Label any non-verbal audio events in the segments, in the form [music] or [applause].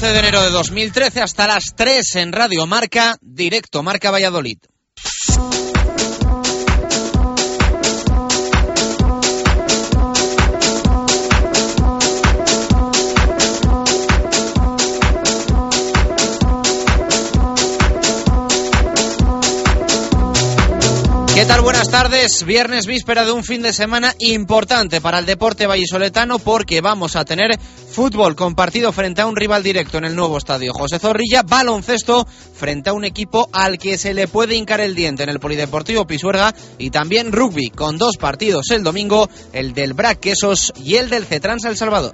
11 de enero de 2013 hasta las 3 en Radio Marca, directo Marca Valladolid. ¿Qué tal? Buenas tardes. Viernes víspera de un fin de semana importante para el deporte vallisoletano porque vamos a tener fútbol compartido frente a un rival directo en el nuevo estadio José Zorrilla, baloncesto frente a un equipo al que se le puede hincar el diente en el Polideportivo Pisuerga y también rugby con dos partidos el domingo, el del Brac Quesos y el del Cetrans El Salvador.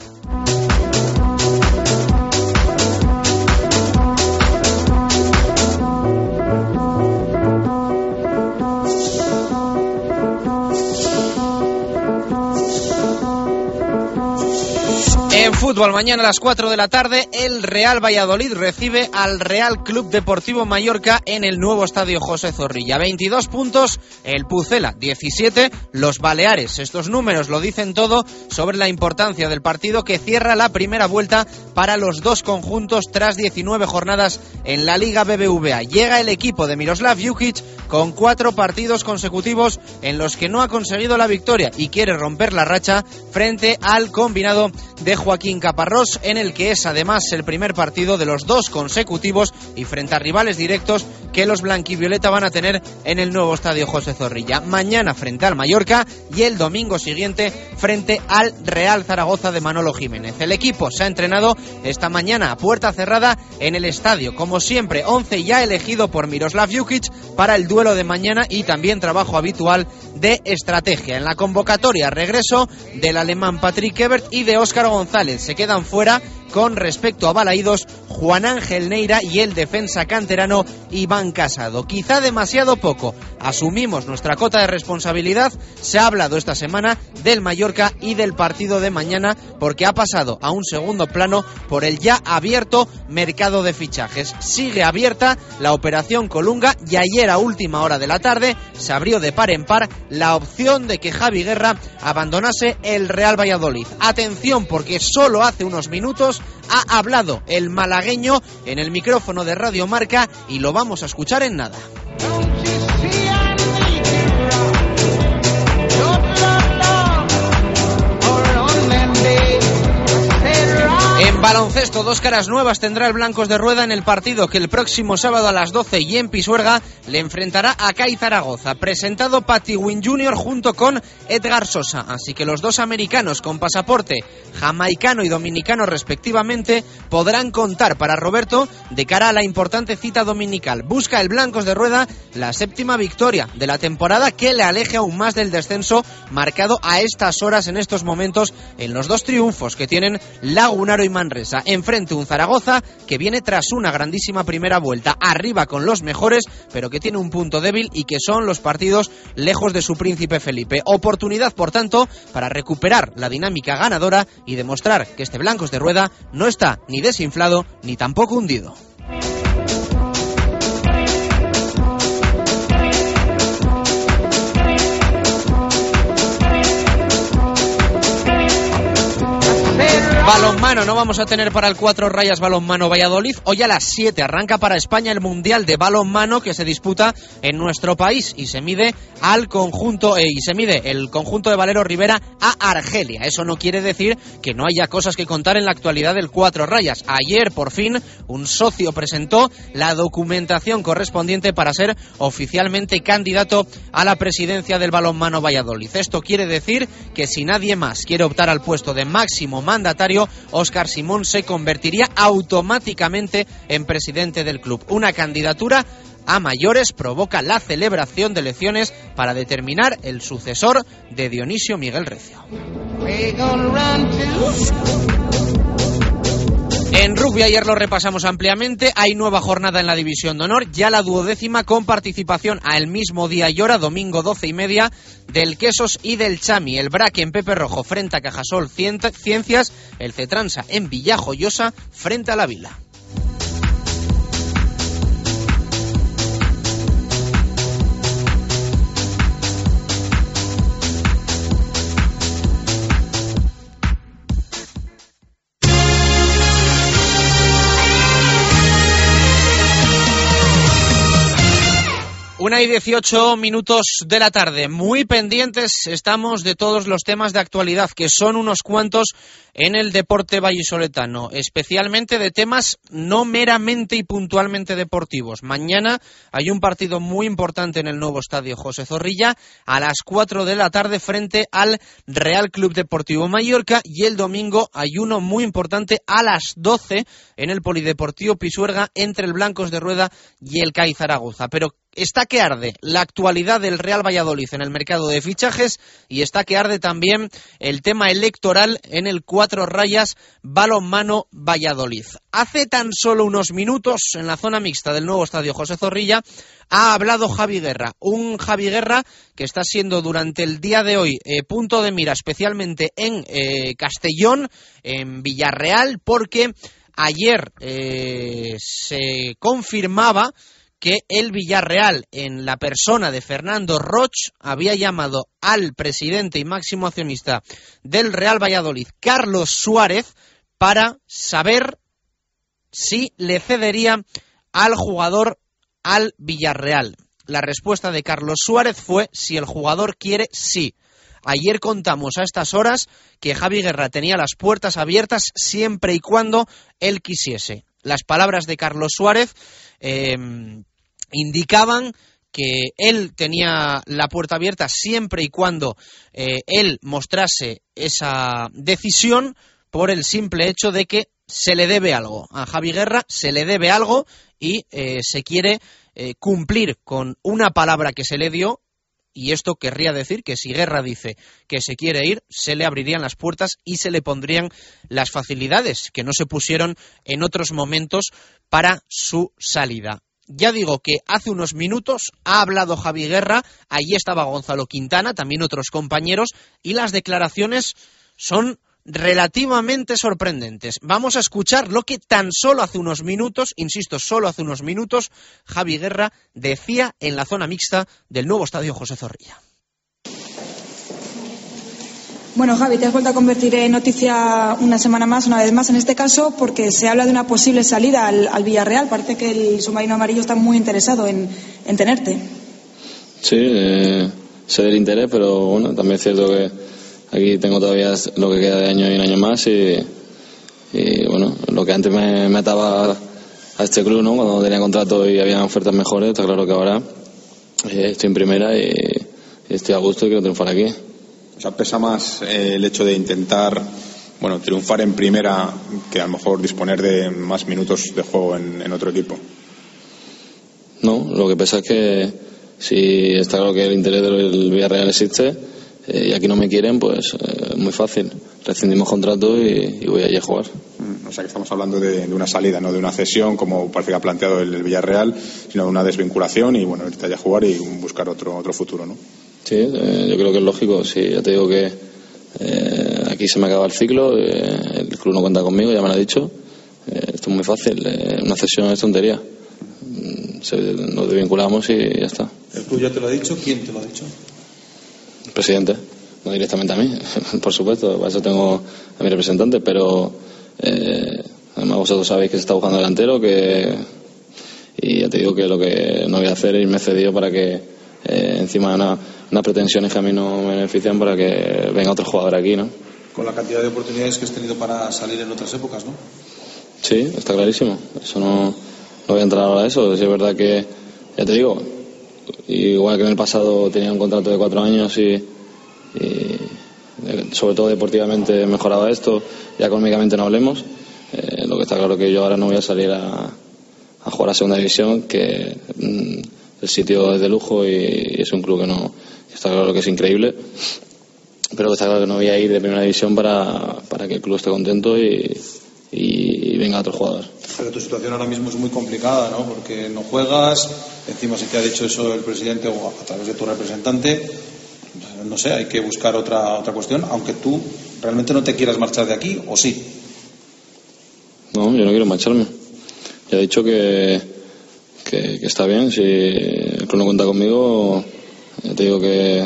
Fútbol, mañana a las 4 de la tarde, el Real Valladolid recibe al Real Club Deportivo Mallorca en el nuevo estadio José Zorrilla. 22 puntos, el Pucela 17, los Baleares. Estos números lo dicen todo sobre la importancia del partido que cierra la primera vuelta para los dos conjuntos tras 19 jornadas en la Liga BBVA. Llega el equipo de Miroslav Jukic con cuatro partidos consecutivos en los que no ha conseguido la victoria y quiere romper la racha frente al combinado de Joaquín Caparrós, en el que es además el primer partido de los dos consecutivos y frente a rivales directos que los blanquivioleta van a tener en el nuevo estadio José Zorrilla. Mañana frente al Mallorca y el domingo siguiente frente al Real Zaragoza de Manolo Jiménez. El equipo se ha entrenado esta mañana a puerta cerrada en el estadio, como siempre, 11 ya elegido por Miroslav Jukic para el duelo de mañana y también trabajo habitual de estrategia. En la convocatoria, regreso del alemán Patrick Ebert y de Óscar González. Se quedan fuera con respecto a Balaídos, Juan Ángel Neira y el defensa canterano Iván Casado. Quizá demasiado poco. Asumimos nuestra cota de responsabilidad. Se ha hablado esta semana del Mallorca y del partido de mañana porque ha pasado a un segundo plano por el ya abierto mercado de fichajes. Sigue abierta la operación Colunga y ayer a última hora de la tarde se abrió de par en par la opción de que Javi Guerra abandonase el Real Valladolid. Atención porque solo hace unos minutos ha hablado el malagueño en el micrófono de Radio Marca y lo vamos a escuchar en nada. En Baloncesto, dos caras nuevas tendrá el Blancos de Rueda en el partido que el próximo sábado a las 12 y en Pisuerga le enfrentará a CAI Zaragoza. Presentado Patty Win Jr. junto con Edgar Sosa. Así que los dos americanos con pasaporte jamaicano y dominicano respectivamente podrán contar para Roberto de cara a la importante cita dominical. Busca el Blancos de Rueda la séptima victoria de la temporada que le aleje aún más del descenso marcado a estas horas en estos momentos en los dos triunfos que tienen Lagunaro y Manresa enfrente un Zaragoza que viene tras una grandísima primera vuelta, arriba con los mejores, pero que tiene un punto débil y que son los partidos lejos de su príncipe Felipe. Oportunidad, por tanto, para recuperar la dinámica ganadora y demostrar que este Blancos de Rueda no está ni desinflado ni tampoco hundido. Balonmano, no vamos a tener para el cuatro rayas balonmano Valladolid. Hoy a las 7 arranca para España el Mundial de Balonmano que se disputa en nuestro país y se mide al conjunto eh, y se mide el conjunto de Valero Rivera a Argelia. Eso no quiere decir que no haya cosas que contar en la actualidad del cuatro rayas. Ayer por fin un socio presentó la documentación correspondiente para ser oficialmente candidato a la presidencia del balonmano Valladolid. Esto quiere decir que si nadie más quiere optar al puesto de máximo mandatario Óscar Simón se convertiría automáticamente en presidente del club. Una candidatura a mayores provoca la celebración de elecciones para determinar el sucesor de Dionisio Miguel Recio. En rugby ayer lo repasamos ampliamente. Hay nueva jornada en la División de Honor, ya la duodécima con participación al mismo día y hora, domingo doce y media, del Quesos y del Chami. El Braque en Pepe Rojo frente a Cajasol Ciencias, el Cetransa en Villajoyosa frente a la Vila. Una y dieciocho minutos de la tarde. Muy pendientes estamos de todos los temas de actualidad, que son unos cuantos en el deporte vallisoletano, especialmente de temas no meramente y puntualmente deportivos. Mañana hay un partido muy importante en el nuevo estadio José Zorrilla a las cuatro de la tarde frente al Real Club Deportivo Mallorca y el domingo hay uno muy importante a las doce en el Polideportivo Pisuerga entre el Blancos de Rueda y el CAI Zaragoza. Pero está que arde la actualidad del Real Valladolid en el mercado de fichajes y está que arde también el tema electoral en el cuatro rayas balonmano Valladolid. Hace tan solo unos minutos en la zona mixta del nuevo estadio José Zorrilla ha hablado Javi Guerra, un Javi Guerra que está siendo durante el día de hoy eh, punto de mira especialmente en eh, Castellón, en Villarreal, porque ayer eh, se confirmaba que el Villarreal, en la persona de Fernando Roch, había llamado al presidente y máximo accionista del Real Valladolid, Carlos Suárez, para saber si le cedería al jugador al Villarreal. La respuesta de Carlos Suárez fue si el jugador quiere, sí. Ayer contamos a estas horas que Javi Guerra tenía las puertas abiertas siempre y cuando él quisiese. Las palabras de Carlos Suárez eh, indicaban que él tenía la puerta abierta siempre y cuando eh, él mostrase esa decisión por el simple hecho de que se le debe algo. A Javi Guerra se le debe algo y eh, se quiere eh, cumplir con una palabra que se le dio y esto querría decir que si Guerra dice que se quiere ir, se le abrirían las puertas y se le pondrían las facilidades que no se pusieron en otros momentos para su salida. Ya digo que hace unos minutos ha hablado Javi Guerra, allí estaba Gonzalo Quintana, también otros compañeros, y las declaraciones son relativamente sorprendentes. Vamos a escuchar lo que tan solo hace unos minutos, insisto, solo hace unos minutos, Javi Guerra decía en la zona mixta del nuevo estadio José Zorrilla. Bueno, Javi, te has vuelto a convertir en noticia una semana más, una vez más, en este caso, porque se habla de una posible salida al, Villarreal. Parece que el submarino amarillo está muy interesado en, tenerte. Sí, eh, sé del interés, pero bueno, también es cierto que aquí tengo todavía lo que queda de año y un año más y, bueno, lo que antes me, me ataba a este club, ¿no? Cuando tenía contrato y había ofertas mejores, está claro que ahora eh, estoy en primera y, y estoy a gusto y quiero triunfar aquí. O sea, pesa más eh, el hecho de intentar bueno, triunfar en primera que a lo mejor disponer de más minutos de juego en, en otro equipo. No, lo que pasa es que si está claro que el interés del Villarreal existe eh, y aquí no me quieren, pues eh, muy fácil. Rescindimos contrato y, y voy allí a jugar. Mm, O sea, que estamos hablando de, de una salida, no de una cesión, como parece que ha planteado el, el Villarreal, sino de una desvinculación y, bueno, irte allá a jugar y buscar otro, otro futuro, ¿no? Sí, eh, yo creo que es lógico. Sí, ya te digo que eh, aquí se me acaba el ciclo, eh, el club no cuenta conmigo, ya me lo ha dicho. Eh, esto es muy fácil, eh, una cesión es tontería. Mm, se- nos desvinculamos y ya está. ¿El club ya te lo ha dicho? ¿Quién te lo ha dicho? El presidente, no directamente a mí, [laughs] por supuesto, para eso tengo a mi representante, pero eh, además vosotros sabéis que se está buscando delantero, que y ya te digo que lo que no voy a hacer es irme cedido para que eh, encima de una, unas pretensiones que a mí no me benefician para que venga otro jugador aquí, ¿no? Con la cantidad de oportunidades que has tenido para salir en otras épocas, ¿no? Sí, está clarísimo. Eso no, no voy a entrar ahora a eso. Sí, es verdad que, ya te digo, igual que en el pasado tenía un contrato de cuatro años y, y, eh, sobre todo deportivamente mejoraba esto, ya económicamente no hablemos. Eh, lo que está claro que yo ahora no voy a salir a, a jugar a segunda división, que mm, el sitio es de lujo y, es un club que no está claro que es increíble. Pero está claro que no voy a ir de primera división para, para que el club esté contento y, y venga otro jugador. Pero tu situación ahora mismo es muy complicada, ¿no? Porque no juegas, encima si te ha dicho eso el presidente o a través de tu representante, no sé, hay que buscar otra, otra cuestión, aunque tú realmente no te quieras marchar de aquí, o sí. No, yo no quiero marcharme. Ya he dicho que, que, que está bien. Si el club no cuenta conmigo, te digo que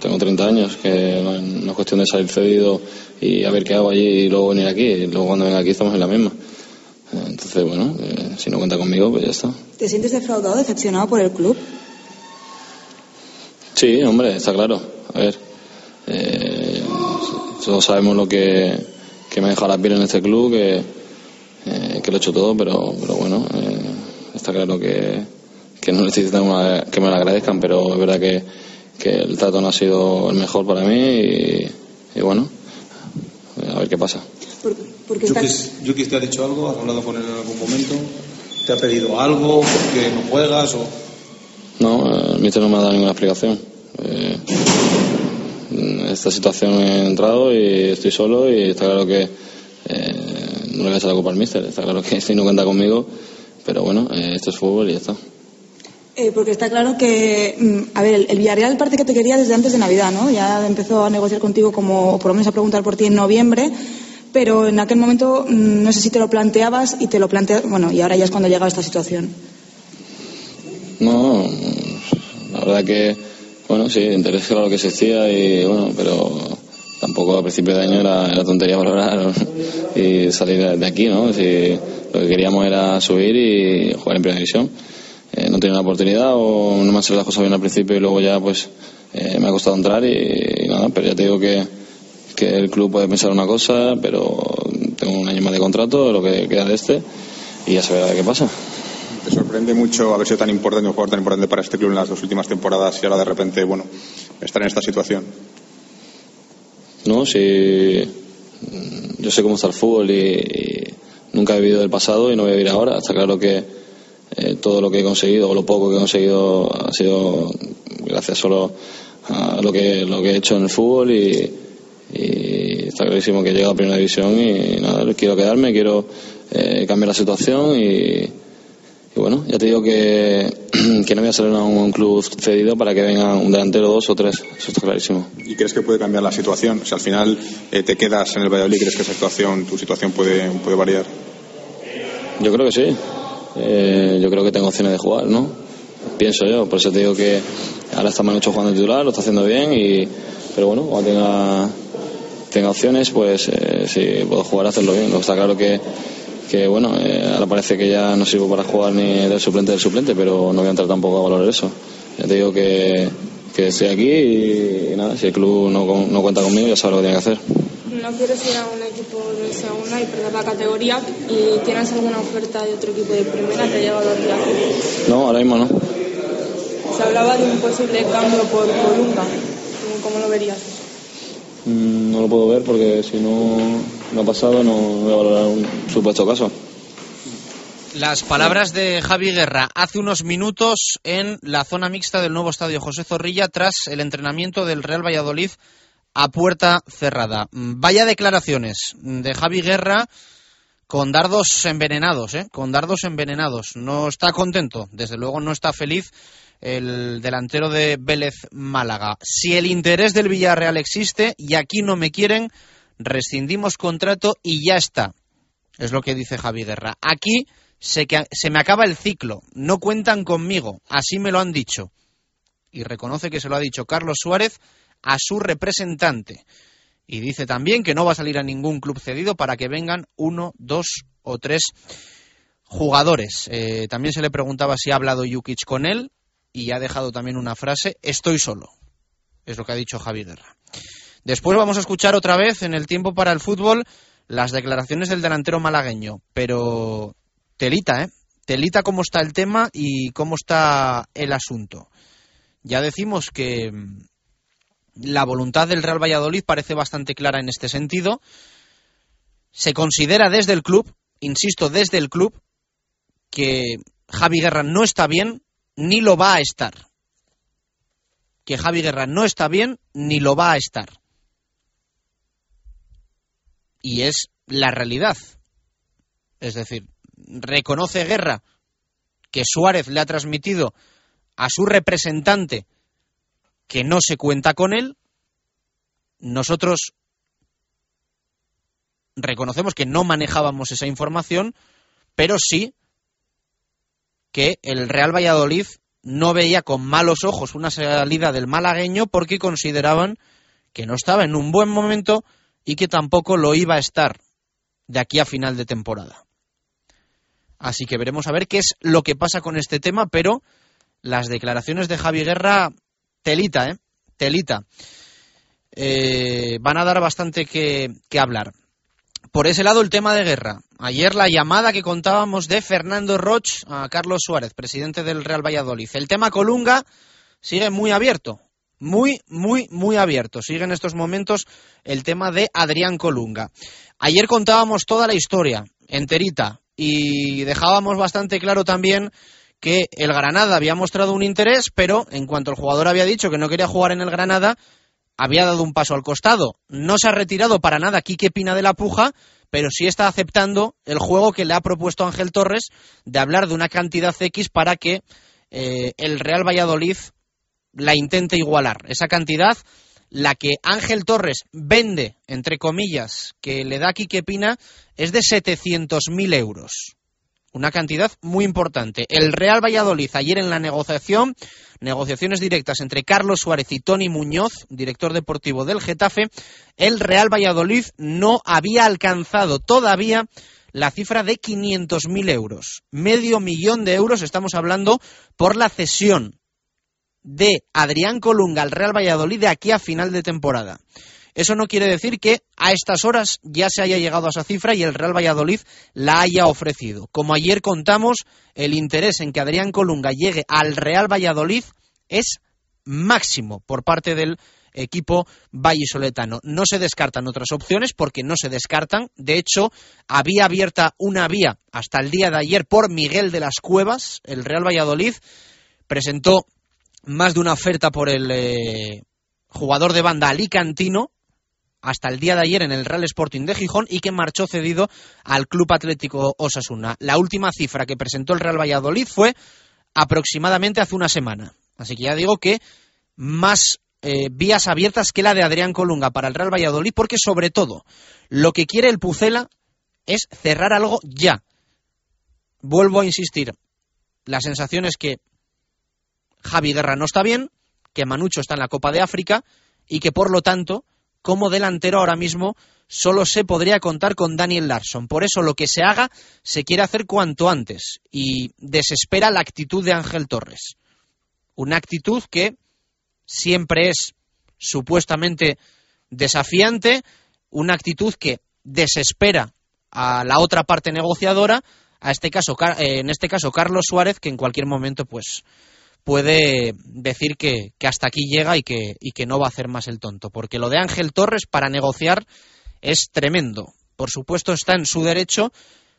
tengo 30 años, que no, no es cuestión de salir cedido y a ver qué hago allí y luego venir aquí. Y luego cuando venga aquí estamos en la misma. Entonces, bueno, eh, si no cuenta conmigo, pues ya está. ¿Te sientes defraudado, decepcionado por el club? Sí, hombre, está claro. A ver, eh, todos sabemos lo que, que me ha dejado la piel en este club, que, eh, que lo he hecho todo, pero, pero bueno, eh, está claro que, que no necesitan una- que me lo agradezcan, pero es verdad que, que el trato no ha sido el mejor para mí y, y bueno, a ver qué pasa. Por- porque está... Yukis, Yukis te ha dicho algo, has hablado con él en algún momento, te ha pedido algo, porque no juegas o... No, eh, el míster no me ha dado ninguna explicación. Eh, en esta situación he entrado y estoy solo y está claro que eh, no le voy a echar la culpa al míster. Está claro que si no cuenta conmigo, pero bueno, eh, esto es fútbol y ya está. Eh, porque está claro que, mm, a ver, el, Villarreal parece que te quería desde antes de Navidad, ¿no? Ya empezó a negociar contigo como, o por lo menos a preguntar por ti en noviembre, pero en aquel momento mm, no sé si te lo planteabas y te lo planteas, bueno, y ahora ya es cuando ha llegado esta situación. No, la verdad que, bueno, sí, interés era lo que existía y bueno, pero tampoco a principio de año era, era tontería valorar y salir de aquí, ¿no? Si lo que queríamos era subir y jugar en primera división. Eh, no tenía una oportunidad o no me han salido las cosas bien al principio y luego ya pues eh, me ha costado entrar y, y nada, pero ya te digo que, que el club puede pensar una cosa, pero tengo un año más de contrato, lo que queda de este, y ya se verá qué pasa. ¿Te sorprende mucho haber sido tan importante, un jugador tan importante para este club en las dos últimas temporadas y ahora de repente, bueno, estar en esta situación? No, si mm, yo sé cómo está el fútbol y, y nunca he vivido del pasado y no voy a vivir ahora. Está claro que eh, todo lo que he conseguido o lo poco que he conseguido ha sido gracias solo a lo que lo que he hecho en el fútbol y, y está clarísimo que he llegado a primera división y nada, quiero quedarme, quiero eh, cambiar la situación y, y bueno, ya te digo que, [clears throat] que no voy a salir a un, club cedido para que venga un delantero, dos o tres, eso está clarísimo. ¿Y crees que puede cambiar la situación? Si al final eh, te quedas en el Valladolid, ¿crees que esa situación, tu situación puede, puede variar? Yo creo que sí. Eh, yo creo que tengo opciones de jugar, ¿no? Pienso yo. Por eso te digo que ahora está Manucho jugando titular, lo está haciendo bien, y, pero bueno, cuando tenga, tenga opciones, pues eh, si puedo jugar, hacerlo bien. Lo que está claro que, que bueno, eh, ahora parece que ya no sirvo para jugar ni del suplente del suplente, pero no voy a entrar tampoco a valorar eso. Ya te digo que, que estoy aquí y, nada, si el club no, no cuenta conmigo, ya sabe lo que tiene que hacer. no quieres ir a un equipo de segunda y perder la categoría y tienes alguna oferta de otro equipo de primera, te ha llegado a. No, ahora mismo no. Se hablaba de un posible cambio por Columba. ¿Cómo lo verías? Mm, no lo puedo ver porque si no, no ha pasado no voy a valorar un supuesto caso. Las palabras de Javi Guerra hace unos minutos en la zona mixta del nuevo estadio José Zorrilla tras el entrenamiento del Real Valladolid a puerta cerrada. Vaya declaraciones de Javi Guerra con dardos envenenados, ¿eh? con dardos envenenados. No está contento, desde luego no está feliz el delantero de Vélez Málaga. Si el interés del Villarreal existe y aquí no me quieren, rescindimos contrato y ya está. Es lo que dice Javi Guerra. Aquí se, se me acaba el ciclo, no cuentan conmigo, así me lo han dicho. Y reconoce que se lo ha dicho Carlos Suárez a su representante. Y dice también que no va a salir a ningún club cedido para que vengan uno, dos o tres jugadores. Eh, también se le preguntaba si ha hablado Jukic con él y ha dejado también una frase, estoy solo. Es lo que ha dicho Javi Guerra. Después vamos a escuchar otra vez en el tiempo para el fútbol las declaraciones del delantero malagueño, pero telita, ¿eh? Telita cómo está el tema y cómo está el asunto. Ya decimos que mm, la voluntad del Real Valladolid parece bastante clara en este sentido. Se considera desde el club, insisto, desde el club, que Javi Guerra no está bien ni lo va a estar. Que Javi Guerra no está bien ni lo va a estar. Y es la realidad. Es decir, reconoce Guerra que Suárez le ha transmitido a su representante que no se cuenta con él, nosotros reconocemos que no manejábamos esa información, pero sí que el Real Valladolid no veía con malos ojos una salida del malagueño porque consideraban que no estaba en un buen momento y que tampoco lo iba a estar de aquí a final de temporada. Así que veremos a ver qué es lo que pasa con este tema, pero las declaraciones de Javi Guerra, telita, ¿eh? Telita. Eh, van a dar bastante que, que hablar. Por ese lado, el tema de guerra. Ayer la llamada que contábamos de Fernando Roch a Carlos Suárez, presidente del Real Valladolid. El tema Colunga sigue muy abierto. Muy, muy, muy abierto. Sigue en estos momentos el tema de Adrián Colunga. Ayer contábamos toda la historia, enterita, y dejábamos bastante claro también que el Granada había mostrado un interés, pero en cuanto el jugador había dicho que no quería jugar en el Granada, había dado un paso al costado. No se ha retirado para nada Quique Pina de la Puja, pero sí está aceptando el juego que le ha propuesto Ángel Torres de hablar de una cantidad X para que eh, el Real Valladolid la intente igualar. Esa cantidad, la que Ángel Torres vende, entre comillas, que le da Quique Pina, es de 700.000 euros. Una cantidad muy importante. El Real Valladolid ayer en la negociación, negociaciones directas entre Carlos Suárez y Tony Muñoz, director deportivo del Getafe, el Real Valladolid no había alcanzado todavía la cifra de 500.000 euros. Medio millón de euros estamos hablando por la cesión de Adrián Colunga al Real Valladolid de aquí a final de temporada. Eso no quiere decir que a estas horas ya se haya llegado a esa cifra y el Real Valladolid la haya ofrecido. Como ayer contamos, el interés en que Adrián Colunga llegue al Real Valladolid es máximo por parte del equipo vallisoletano. No se descartan otras opciones porque no se descartan. De hecho, había abierta una vía hasta el día de ayer por Miguel de las Cuevas. El Real Valladolid presentó más de una oferta por el eh, jugador de banda alicantino hasta el día de ayer en el Real Sporting de Gijón y que marchó cedido al Club Atlético Osasuna. La última cifra que presentó el Real Valladolid fue aproximadamente hace una semana. Así que ya digo que más eh, vías abiertas que la de Adrián Colunga para el Real Valladolid, porque sobre todo lo que quiere el Pucela es cerrar algo ya. Vuelvo a insistir, la sensación es que Javi Guerra no está bien, que Manucho está en la Copa de África y que por lo tanto como delantero ahora mismo solo se podría contar con Daniel Larson. Por eso lo que se haga se quiere hacer cuanto antes y desespera la actitud de Ángel Torres. Una actitud que siempre es supuestamente desafiante una actitud que desespera a la otra parte negociadora, a este caso, eh, en este caso Carlos Suárez, que en cualquier momento pues puede decir que, hasta aquí llega y que, y que no va a hacer más el tonto. Porque lo de Ángel Torres para negociar es tremendo. Por supuesto está en su derecho,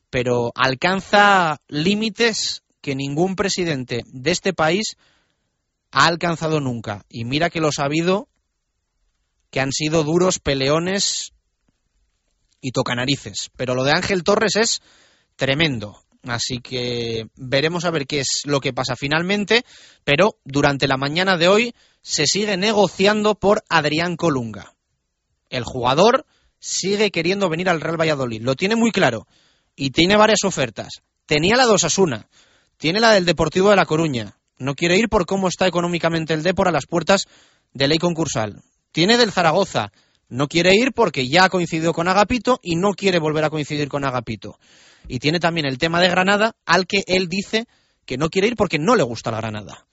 pero alcanza límites que ningún presidente de este país ha alcanzado nunca. Y mira que los ha habido, que han sido duros peleones y tocanarices. Pero lo de Ángel Torres es tremendo. Así que veremos a ver qué es lo que pasa finalmente. Pero durante la mañana de hoy se sigue negociando por Adrián Colunga. El jugador sigue queriendo venir al Real Valladolid. Lo tiene muy claro. Y tiene varias ofertas. Tenía la de Osasuna. Tiene la del Deportivo de La Coruña. No quiere ir por cómo está económicamente el Depor a las puertas de ley concursal. Tiene del Zaragoza. No quiere ir porque ya ha coincidido con Agapito y no quiere volver a coincidir con Agapito. Y tiene también el tema de Granada, al que él dice que no quiere ir porque no le gusta la Granada.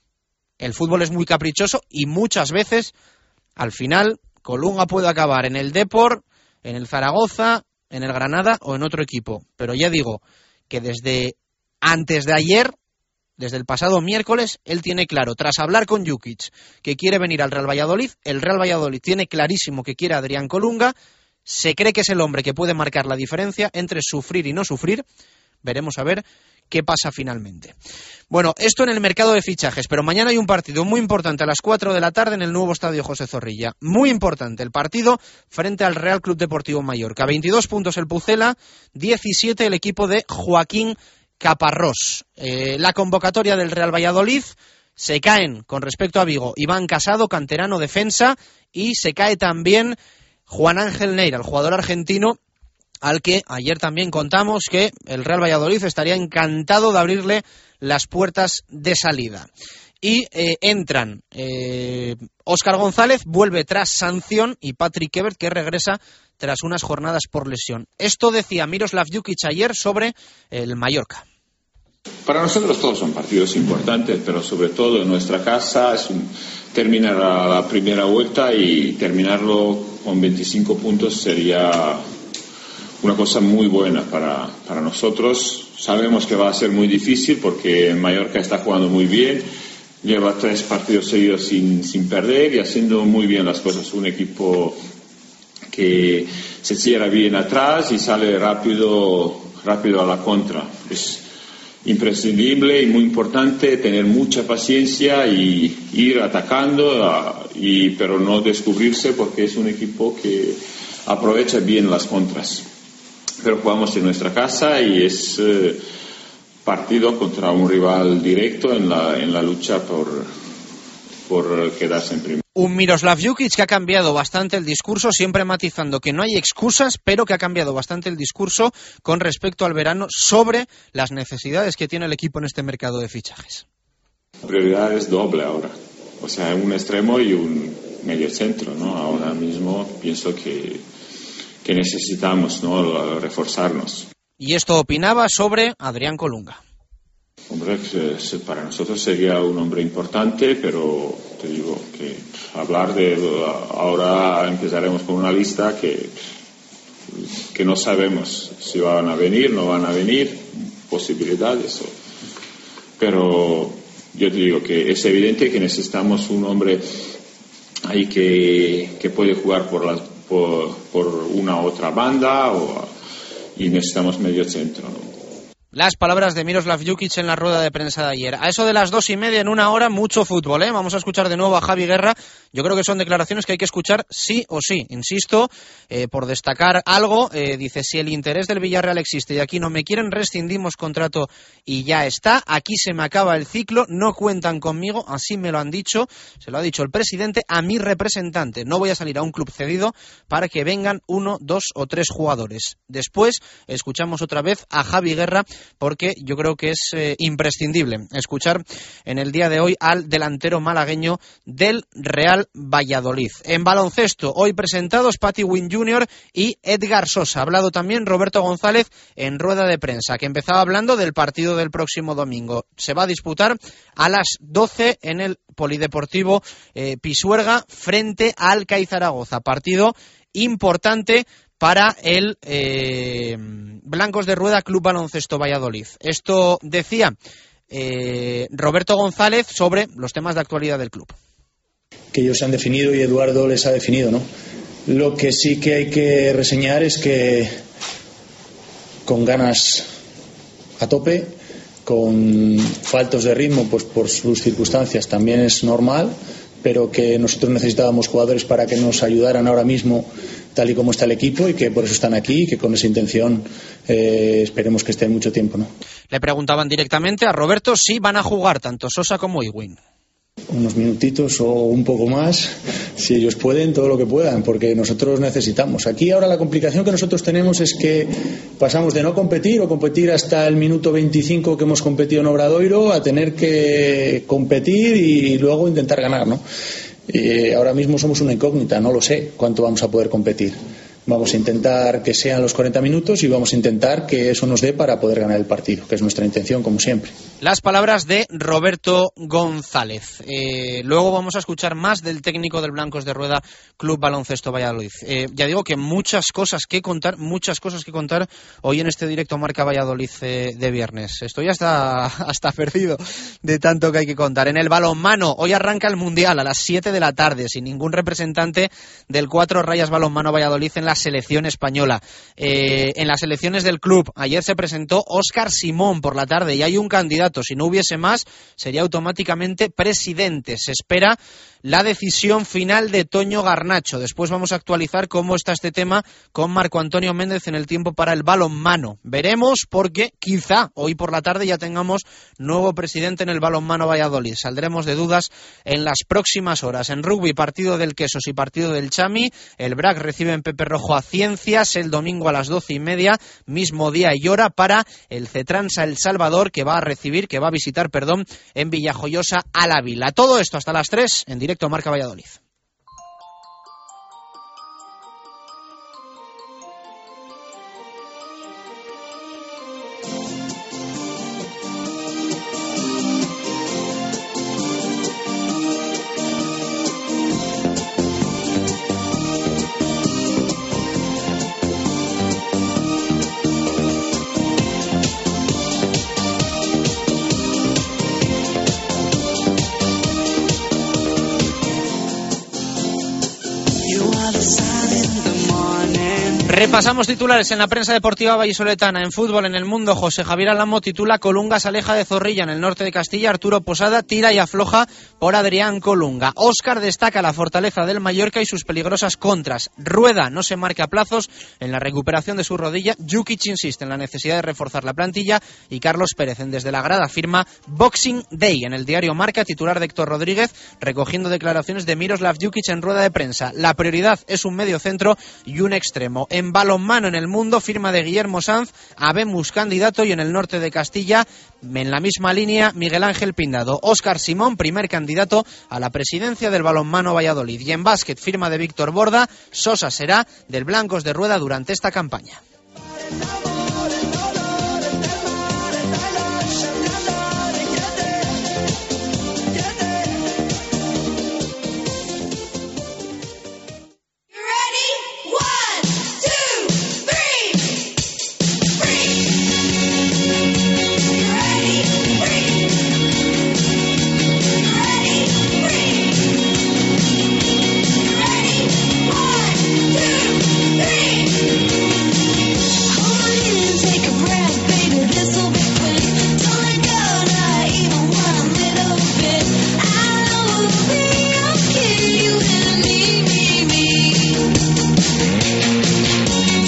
El fútbol es muy caprichoso y muchas veces, al final, Colunga puede acabar en el Depor, en el Zaragoza, en el Granada o en otro equipo. Pero ya digo que desde antes de ayer desde el pasado miércoles, él tiene claro, tras hablar con Jukic, que quiere venir al Real Valladolid, el Real Valladolid tiene clarísimo que quiere a Adrián Colunga, se cree que es el hombre que puede marcar la diferencia entre sufrir y no sufrir. Veremos a ver qué pasa finalmente. Bueno, esto en el mercado de fichajes, pero mañana hay un partido muy importante a las 4 de la tarde en el nuevo estadio José Zorrilla. Muy importante el partido frente al Real Club Deportivo Mallorca. 22 puntos el Pucela, 17 el equipo de Joaquín Caparrós. Eh, la convocatoria del Real Valladolid se caen con respecto a Vigo Iván Casado, canterano defensa, y se cae también Juan Ángel Neira, el jugador argentino al que ayer también contamos que el Real Valladolid estaría encantado de abrirle las puertas de salida. Y eh, entran Óscar eh, González, vuelve tras sanción, y Patrick Ebert, que regresa tras unas jornadas por lesión. Esto decía Miroslav Jukic ayer sobre el Mallorca. Para nosotros todos son partidos importantes, pero sobre todo en nuestra casa es terminar la, primera vuelta y terminarlo con 25 puntos sería una cosa muy buena para, para nosotros. Sabemos que va a ser muy difícil porque Mallorca está jugando muy bien, lleva tres partidos seguidos sin, sin perder y haciendo muy bien las cosas. Un equipo que se cierra bien atrás y sale rápido, rápido a la contra. Imprescindible y muy importante tener mucha paciencia y ir atacando, y, pero no descubrirse porque es un equipo que aprovecha bien las contras. Pero jugamos en nuestra casa y es eh, partido contra un rival directo en la, en la lucha por, por quedarse en primer. Un Miroslav Jukic que ha cambiado bastante el discurso, siempre matizando que no hay excusas, pero que ha cambiado bastante el discurso con respecto al verano sobre las necesidades que tiene el equipo en este mercado de fichajes. La prioridad es doble ahora, o sea, un extremo y un medio centro, ¿no? Ahora mismo pienso que, que necesitamos ¿no? reforzarnos. Y esto opinaba sobre Adrián Colunga. Hombre, para nosotros sería un hombre importante, pero te digo que hablar de ahora empezaremos con una lista que, que no sabemos si van a venir, no van a venir, posibilidades. Pero yo te digo que es evidente que necesitamos un hombre ahí que, que puede jugar por, la, por, una otra banda o, y necesitamos medio centro. Las palabras de Miroslav Jukic en la rueda de prensa de ayer. A eso de las dos y media en una hora, mucho fútbol. ¿eh? Vamos a escuchar de nuevo a Javi Guerra. Yo creo que son declaraciones que hay que escuchar sí o sí. Insisto, eh, por destacar algo, eh, dice, si el interés del Villarreal existe y aquí no me quieren, rescindimos contrato y ya está. Aquí se me acaba el ciclo, no cuentan conmigo, así me lo han dicho, se lo ha dicho el presidente a mi representante. No voy a salir a un club cedido para que vengan uno, dos o tres jugadores. Después escuchamos otra vez a Javi Guerra porque yo creo que es eh, imprescindible escuchar en el día de hoy al delantero malagueño del Real Valladolid. En baloncesto, hoy presentados Patty Wynn Jr. y Edgar Sosa. Ha hablado también Roberto González en rueda de prensa, que empezaba hablando del partido del próximo domingo. Se va a disputar a las 12 en el Polideportivo eh, Pisuerga frente al CAI Zaragoza. Partido importante para el eh, Blancos de Rueda Club Baloncesto Valladolid. Esto decía eh, Roberto González sobre los temas de actualidad del club. Que ellos han definido y Eduardo les ha definido, ¿no? Lo que sí que hay que reseñar es que con ganas a tope, con faltos de ritmo, pues por sus circunstancias también es normal, pero que nosotros necesitábamos jugadores para que nos ayudaran ahora mismo tal y como está el equipo y que por eso están aquí y que con esa intención eh, esperemos que estén mucho tiempo. ¿no? Le preguntaban directamente a Roberto si van a jugar tanto Sosa como Iwin unos minutitos o un poco más, si ellos pueden, todo lo que puedan, porque nosotros necesitamos. Aquí ahora la complicación que nosotros tenemos es que pasamos de no competir o competir hasta el minuto 25 que hemos competido en Obradoiro a tener que competir y luego intentar ganar, ¿no? Y ahora mismo somos una incógnita, no lo sé cuánto vamos a poder competir. Vamos a intentar que sean los 40 minutos y vamos a intentar que eso nos dé para poder ganar el partido, que es nuestra intención, como siempre. Las palabras de Roberto González. Eh, luego vamos a escuchar más del técnico del Blancos de Rueda Club Baloncesto Valladolid. Eh, ya digo que muchas cosas que contar, muchas cosas que contar hoy en este directo Marca Valladolid eh, de viernes. Estoy hasta, [laughs] hasta perdido de tanto que hay que contar. En el balonmano, hoy arranca el Mundial a las 7 de la tarde, sin ningún representante del Cuatro Rayas Balonmano Valladolid en la selección española. Eh, en las elecciones del club, ayer se presentó Óscar Simón por la tarde y hay un candidato. Si no hubiese más, sería automáticamente presidente. Se espera la decisión final de Toño Garnacho. Después vamos a actualizar cómo está este tema con Marco Antonio Méndez en el tiempo para el balonmano. Veremos porque quizá hoy por la tarde ya tengamos nuevo presidente en el balonmano Valladolid. Saldremos de dudas en las próximas horas. En rugby, partido del Quesos y partido del Chami. El BRAC recibe en Pepe Rojo a Ciencias el domingo a las doce y media, mismo día y hora para el Cetransa El Salvador que va a recibir, que va a visitar, perdón, en Villajoyosa a la Vila. Todo esto hasta las tres en directo Marca Valladolid. 'Repa' Pasamos titulares en la prensa deportiva vallisoletana. En fútbol, en el mundo, José Javier Alamo titula Colunga se aleja de Zorrilla en el norte de Castilla. Arturo Posada tira y afloja por Adrián Colunga. Óscar destaca la fortaleza del Mallorca y sus peligrosas contras. Rueda no se marca plazos en la recuperación de su rodilla. Jukic insiste en la necesidad de reforzar la plantilla. Y Carlos Pérez en Desde la Grada firma Boxing Day en el diario Marca, titular de Héctor Rodríguez, recogiendo declaraciones de Miroslav Jukic en rueda de prensa. La prioridad es un medio centro y un extremo. En balonmano en el mundo, firma de Guillermo Sanz, Abemus candidato y en el norte de Castilla, en la misma línea, Miguel Ángel Pindado. Óscar Simón, primer candidato a la presidencia del balonmano Valladolid. Y en básquet, firma de Víctor Borda, Sosa será del Blancos de Rueda durante esta campaña.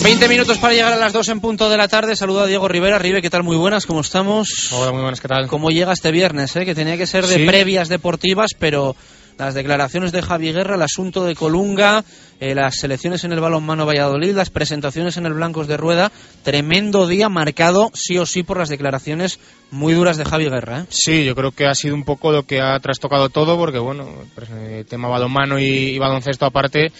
20 minutos para llegar a las 2 en punto de la tarde. Saludo a Diego Rivera. Rive, ¿qué tal? Muy buenas, ¿cómo estamos? Hola, muy buenas, ¿qué tal? ¿Cómo llega este viernes? Eh? Que tenía que ser de previas deportivas, pero las declaraciones de Javi Guerra, el asunto de Colunga, eh, las selecciones en el balonmano Valladolid, las presentaciones en el Blancos de Rueda, tremendo día marcado sí o sí por las declaraciones muy duras de Javi Guerra. ¿eh? Sí, yo creo que ha sido un poco lo que ha trastocado todo, porque bueno, el tema balonmano y baloncesto aparte,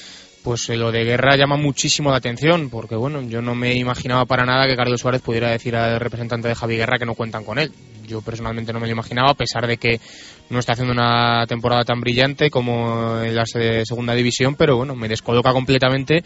Pues eh, lo de guerra llama muchísimo la atención, porque bueno, yo no me imaginaba para nada que Carlos Suárez pudiera decir al representante de Javi Guerra que no cuentan con él. Yo personalmente no me lo imaginaba, a pesar de que no está haciendo una temporada tan brillante como en la se- segunda división, pero bueno, me descoloca completamente.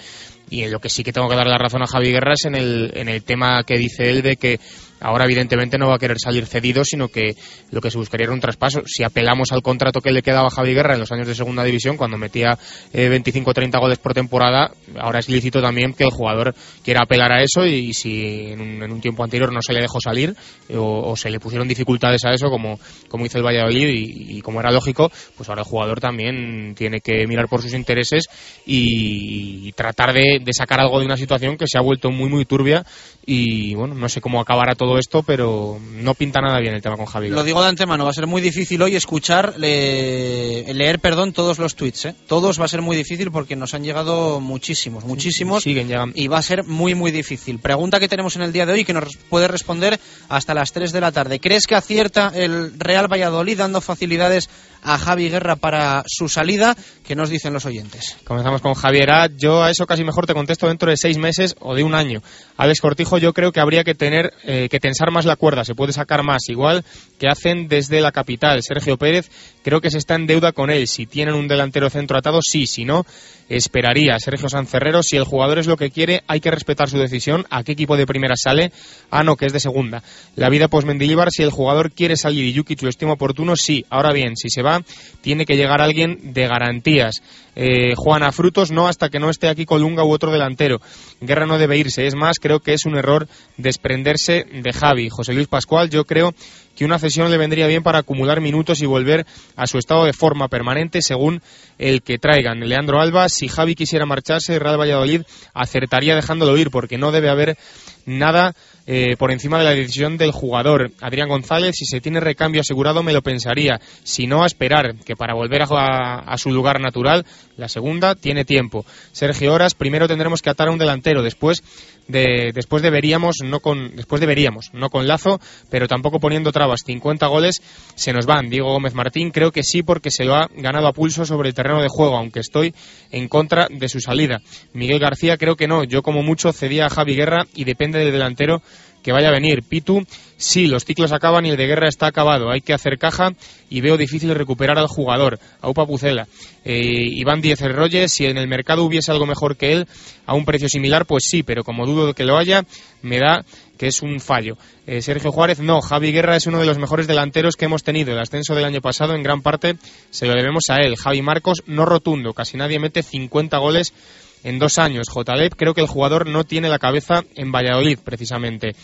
Y en lo que sí que tengo que dar la razón a Javi Guerra es en el, en el tema que dice él de que ahora evidentemente no va a querer salir cedido, sino que lo que se buscaría era un traspaso. Si apelamos al contrato que le quedaba a Javi Guerra en los años de segunda división, cuando metía eh, 25 o 30 goles por temporada, ahora es lícito también que el jugador quiera apelar a eso y si en un, en un tiempo anterior no se le dejó salir eh, o, se le pusieron dificultades a eso, como, como hizo el Valladolid y, como era lógico, pues ahora el jugador también tiene que mirar por sus intereses y, tratar de sacar algo de una situación que se ha vuelto muy, muy turbia y bueno, no sé cómo acabará todo esto, pero no pinta nada bien el tema con Javi. Lo digo de antemano, va a ser muy difícil hoy escuchar, le- leer, perdón, todos los tweets. ¿eh? Todos va a ser muy difícil porque nos han llegado muchísimos, muchísimos. Siguen llegando. Y va a ser muy, muy difícil. Pregunta que tenemos en el día de hoy que nos puede responder hasta las 3 de la tarde. ¿Crees que acierta el Real Valladolid dando facilidades a Javi Guerra para su salida? ¿Qué nos dicen los oyentes? Comenzamos con Javier A. Yo a eso casi mejor te contesto dentro de seis meses o de un año. Alex Cortijo, yo creo que habría que tener eh, que tensar más la cuerda, se puede sacar más, igual que hacen desde la capital. Sergio Pérez, creo que se está en deuda con él. Si tienen un delantero centro atado, sí, si no, esperaría. Sergio Sancerrero, si el jugador es lo que quiere, hay que respetar su decisión. ¿A qué equipo de primera sale? Ah, no, que es de segunda. La vida post Mendilibar, si el jugador quiere salir y Jukic lo estima oportuno, sí. Ahora bien, si se va, tiene que llegar alguien de garantías. Eh, Juana Frutos no hasta que no esté aquí Colunga u otro delantero. Guerra no debe irse. Es más, creo que es un error desprenderse de Javi. José Luis Pascual, yo creo que una cesión le vendría bien para acumular minutos y volver a su estado de forma permanente según el que traigan. Leandro Alba, si Javi quisiera marcharse, Real Valladolid acertaría dejándolo ir porque no debe haber nada eh, por encima de la decisión del jugador. Adrián González, si se tiene recambio asegurado, me lo pensaría. Si no, a esperar, que para volver a, a su lugar natural, la segunda tiene tiempo. Sergio Horas, primero tendremos que atar a un delantero, después de, después deberíamos, no con, después deberíamos, no con lazo, pero tampoco poniendo trabas. 50 goles se nos van. Diego Gómez Martín, creo que sí, porque se lo ha ganado a pulso sobre el terreno de juego, aunque estoy en contra de su salida. Miguel García, creo que no. Yo, como mucho, cedía a Javi Guerra y depende del delantero que vaya a venir. Pitu, sí, los ciclos acaban y el de guerra está acabado. Hay que hacer caja y veo difícil recuperar al jugador. Aupa Pucela. Eh, Iván Díez Royes, si en el mercado hubiese algo mejor que él, a un precio similar, pues sí, pero como dudo de que lo haya, me da que es un fallo. Eh, Sergio Juárez, no. Javi Guerra es uno de los mejores delanteros que hemos tenido. El ascenso del año pasado, en gran parte, se lo debemos a él. Javi Marcos, no rotundo. Casi nadie mete 50 goles en dos años. J. creo que el jugador no tiene la cabeza en Valladolid, precisamente.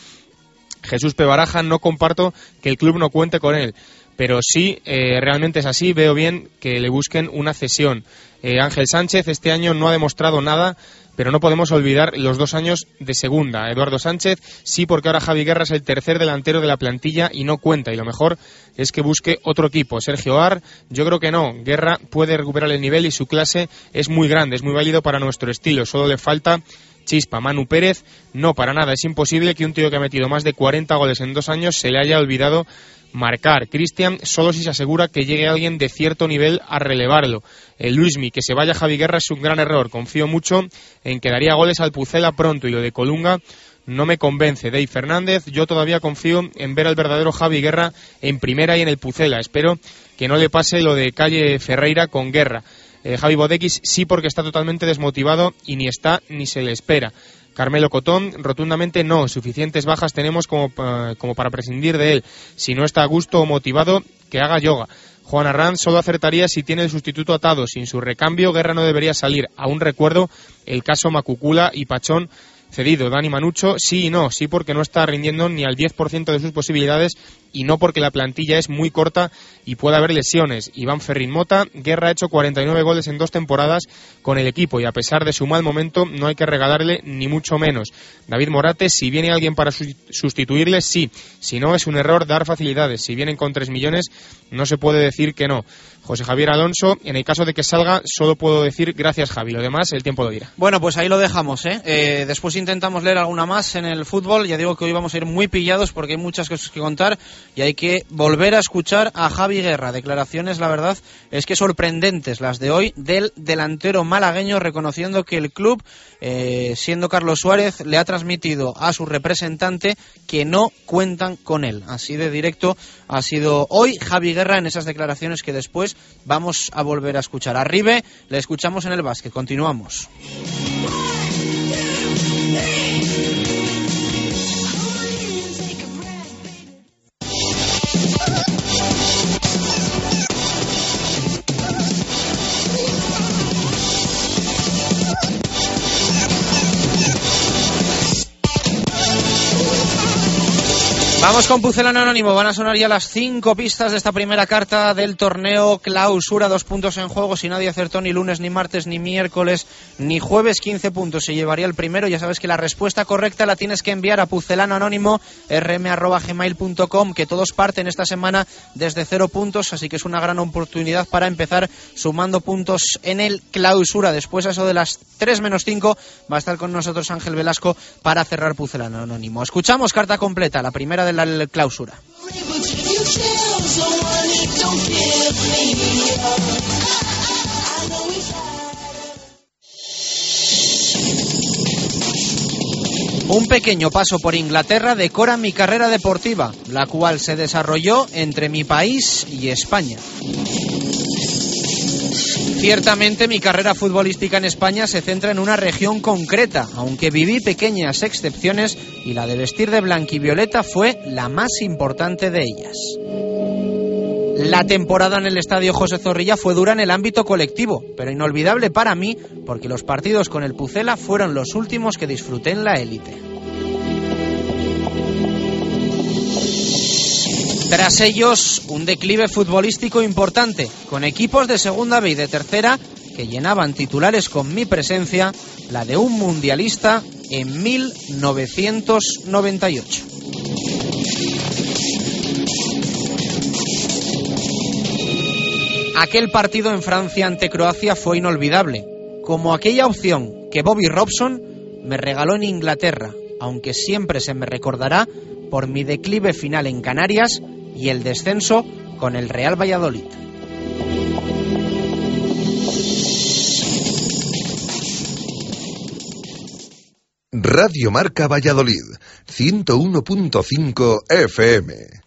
Jesús Pebaraja, no comparto que el club no cuente con él, pero sí, eh, realmente es así, veo bien que le busquen una cesión. Eh, Ángel Sánchez este año no ha demostrado nada, pero no podemos olvidar los dos años de segunda. Eduardo Sánchez sí, porque ahora Javi Guerra es el tercer delantero de la plantilla y no cuenta, y lo mejor es que busque otro equipo. Sergio Ar, yo creo que no. Guerra puede recuperar el nivel y su clase es muy grande, es muy válido para nuestro estilo, solo le falta chispa. Manu Pérez, no, para nada. Es imposible que un tío que ha metido más de 40 goles en dos años se le haya olvidado marcar. Cristian, solo si se asegura que llegue alguien de cierto nivel a relevarlo. El Luismi, que se vaya Javi Guerra es un gran error. Confío mucho en que daría goles al Pucela pronto y lo de Colunga no me convence. Dave Fernández, yo todavía confío en ver al verdadero Javi Guerra en primera y en el Pucela. Espero que no le pase lo de Calle Ferreira con Guerra. Eh, Javi Bodequis sí porque está totalmente desmotivado y ni está ni se le espera. Carmelo Cotón, rotundamente no. Suficientes bajas tenemos como, como para prescindir de él. Si no está a gusto o motivado, que haga yoga. Juan Arranz solo acertaría si tiene el sustituto atado. Sin su recambio, Guerra no debería salir. Aún recuerdo el caso Macucula y Pachón cedido. Dani Manucho, sí y no. Sí porque no está rindiendo ni al 10% de sus posibilidades y no porque la plantilla es muy corta y puede haber lesiones. Iván Ferrin Mota, Guerra ha hecho 49 goles en dos temporadas con el equipo y a pesar de su mal momento no hay que regalarle ni mucho menos. David Morate, si viene alguien para sustituirle, sí. Si no, es un error dar facilidades. Si vienen con 3 millones, no se puede decir que no. José Javier Alonso. En el caso de que salga, solo puedo decir gracias, Javi. Lo demás, el tiempo lo dirá. Bueno, pues ahí lo dejamos. ¿eh? Eh, después intentamos leer alguna más en el fútbol. Ya digo que hoy vamos a ir muy pillados porque hay muchas cosas que contar y hay que volver a escuchar a Javi Guerra. Declaraciones, la verdad, es que sorprendentes las de hoy del delantero malagueño reconociendo que el club, eh, siendo Carlos Suárez, le ha transmitido a su representante que no cuentan con él. Así de directo ha sido hoy Javi Guerra en esas declaraciones que después vamos a volver a escuchar. Arribe, le escuchamos en el básquet. Continuamos. Vamos con Pucelano Anónimo. Van a sonar ya las cinco pistas de esta primera carta del torneo Clausura. Dos puntos en juego. Si nadie acertó ni lunes, ni martes, ni miércoles, ni jueves, 15 puntos. Se llevaría el primero. Ya sabes que la respuesta correcta la tienes que enviar a Pucelano Anónimo, rm.gmail.com, que todos parten esta semana desde cero puntos. Así que es una gran oportunidad para empezar sumando puntos en el Clausura. Después, a eso de las 3 menos 5, va a estar con nosotros Ángel Velasco para cerrar Pucelano Anónimo. Escuchamos carta completa, la primera de la clausura. Un pequeño paso por Inglaterra decora mi carrera deportiva, la cual se desarrolló entre mi país y España. Ciertamente mi carrera futbolística en España se centra en una región concreta, aunque viví pequeñas excepciones y la de vestir de blanquivioleta fue la más importante de ellas. La temporada en el Estadio José Zorrilla fue dura en el ámbito colectivo, pero inolvidable para mí porque los partidos con el Pucela fueron los últimos que disfruté en la élite. Tras ellos, un declive futbolístico importante, con equipos de segunda B y de tercera que llenaban titulares con mi presencia, la de un mundialista en 1998. Aquel partido en Francia ante Croacia fue inolvidable, como aquella opción que Bobby Robson me regaló en Inglaterra, aunque siempre se me recordará por mi declive final en Canarias y el descenso con el Real Valladolid. Radio Marca Valladolid, 101.5 FM.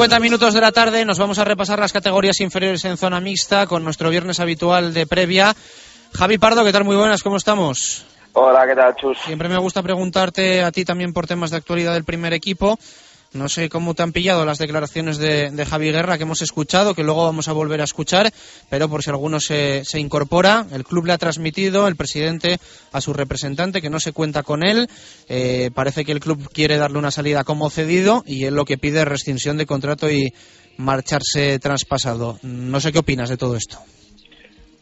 50 minutos de la tarde nos vamos a repasar las categorías inferiores en zona mixta con nuestro viernes habitual de previa. Javi Pardo, ¿qué tal? Muy buenas, ¿cómo estamos? Hola, ¿qué tal, Chus? Siempre me gusta preguntarte a ti también por temas de actualidad del primer equipo. No sé cómo te han pillado las declaraciones de, de, Javi Guerra que hemos escuchado, que luego vamos a volver a escuchar, pero por si alguno se, se, incorpora, el club le ha transmitido, el presidente, a su representante, que no se cuenta con él. Eh, parece que el club quiere darle una salida como cedido y él lo que pide es rescisión de contrato y marcharse traspasado. No sé qué opinas de todo esto.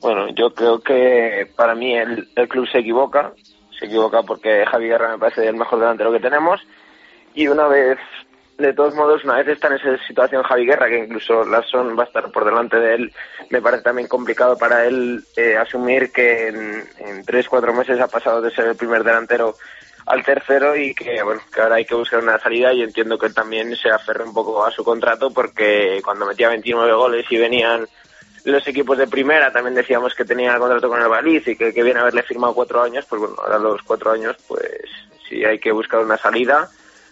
Bueno, yo creo que para mí el, el club se equivoca. Se equivoca porque Javi Guerra me parece el mejor delantero que tenemos. Y una vez de todos modos, una vez está en esa situación Javi Guerra, que incluso Larson va a estar por delante de él, me parece también complicado para él eh, asumir que en, tres, cuatro meses ha pasado de ser el primer delantero al tercero y que, bueno, que ahora hay que buscar una salida y entiendo que él también se aferre un poco a su contrato porque cuando metía 29 goles y venían los equipos de primera también decíamos que tenía contrato con el Valiz y que, que viene a haberle firmado cuatro años, pues bueno, ahora los cuatro años, pues sí hay que buscar una salida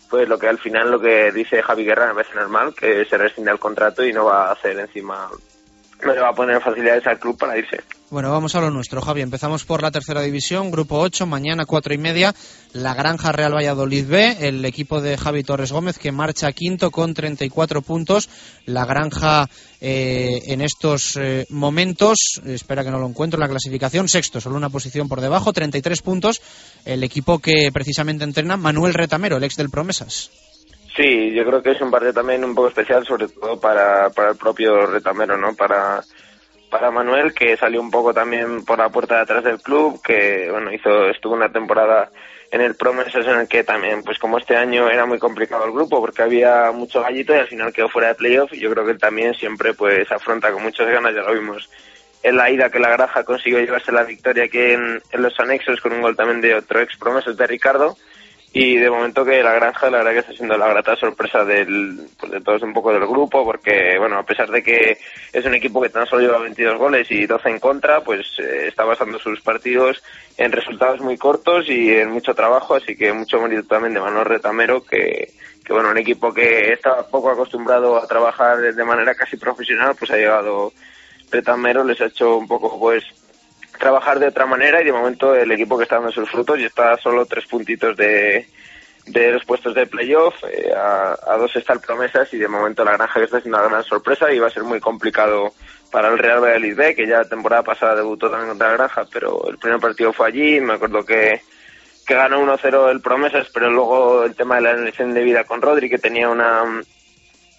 pues lo que al final lo que dice Javi Guerra me parece normal, que se rescinde el contrato y no va a hacer encima, no le va a poner facilidades al club para irse. Bueno, vamos a lo nuestro, Javi. Empezamos por la tercera división, grupo 8, mañana cuatro y media, la Granja Real Valladolid B, el equipo de Javi Torres Gómez que marcha quinto con 34 puntos. La Granja eh, en estos eh, momentos, espera que no lo encuentro, la clasificación sexto, solo una posición por debajo, 33 puntos. El equipo que precisamente entrena Manuel Retamero, el ex del Promesas. Sí, yo creo que es un partido también un poco especial, sobre todo para, para el propio Retamero, ¿no? Para para Manuel, que salió un poco también por la puerta de atrás del club, que bueno hizo estuvo una temporada en el Promesas en el que también, pues como este año era muy complicado el grupo porque había mucho gallito y al final quedó fuera de playoff. Yo creo que él también siempre pues afronta con muchas ganas, ya lo vimos en la ida que la Graja consiguió llevarse la victoria aquí en, en los anexos con un gol también de otro ex Promesas de Ricardo y de momento que la granja la verdad que está siendo la grata sorpresa del, pues de todos un poco del grupo porque bueno a pesar de que es un equipo que tan solo lleva 22 goles y 12 en contra pues eh, está basando sus partidos en resultados muy cortos y en mucho trabajo así que mucho mérito también de Manuel Retamero que, que bueno un equipo que está poco acostumbrado a trabajar de manera casi profesional pues ha llegado Retamero les ha hecho un poco pues trabajar de otra manera y de momento el equipo que está dando sus frutos y está solo tres puntitos de, de los puestos de playoff, eh, a, a, dos está el Promesas y de momento la Granja que está haciendo una gran sorpresa y va a ser muy complicado para el Real Valladolid B, que ya la temporada pasada debutó también contra la Granja, pero el primer partido fue allí, me acuerdo que, que ganó 1-0 el Promesas, pero luego el tema de la elección de vida con Rodri, que tenía una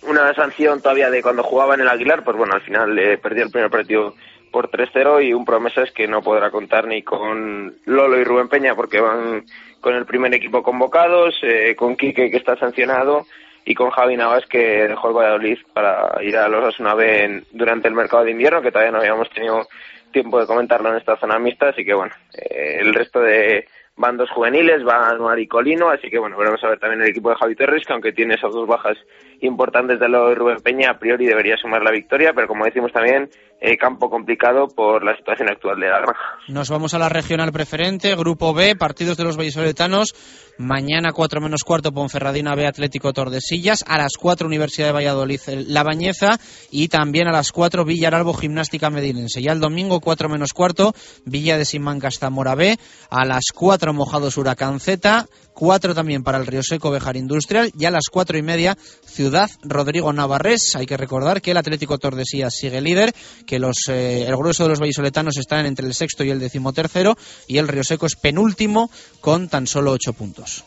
una sanción todavía de cuando jugaba en el Aguilar, pues bueno, al final eh, perdió el primer partido por 3-0 y un promesa es que no podrá contar ni con Lolo y Rubén Peña porque van con el primer equipo convocados, eh, con Quique que está sancionado y con Javi Navas que dejó el Valladolid para ir a los Asuna B durante el mercado de invierno que todavía no habíamos tenido tiempo de comentarlo en esta zona mixta así que bueno, eh, el resto de bandos juveniles, va Anuar y Colino, así que bueno, veremos a ver también el equipo de Javi Terres, que aunque tiene esas dos bajas importantes de lo de Rubén Peña, a priori debería sumar la victoria, pero como decimos también, eh, campo complicado por la situación actual de la granja. Nos vamos a la regional preferente, grupo B, partidos de los vallisoletanos, mañana 4 menos cuarto Ponferradina B Atlético Tordesillas, a las 4 Universidad de Valladolid La Bañeza. Y también a las 4 Villaralbo Gimnástica Medinense. Ya el domingo 4 menos cuarto Villa de Simán Castamora B, a las 4 Mojados Huracán Z, 4 también para el Río Seco Bejar Industrial. Y a las 4 y media Ciudad Rodrigo Navarrés. Hay que recordar que el Atlético Tordesillas sigue líder, que los, eh, el grueso de los vallisoletanos están entre el sexto y el decimotercero y el Río Seco es penúltimo con tan solo 8 puntos.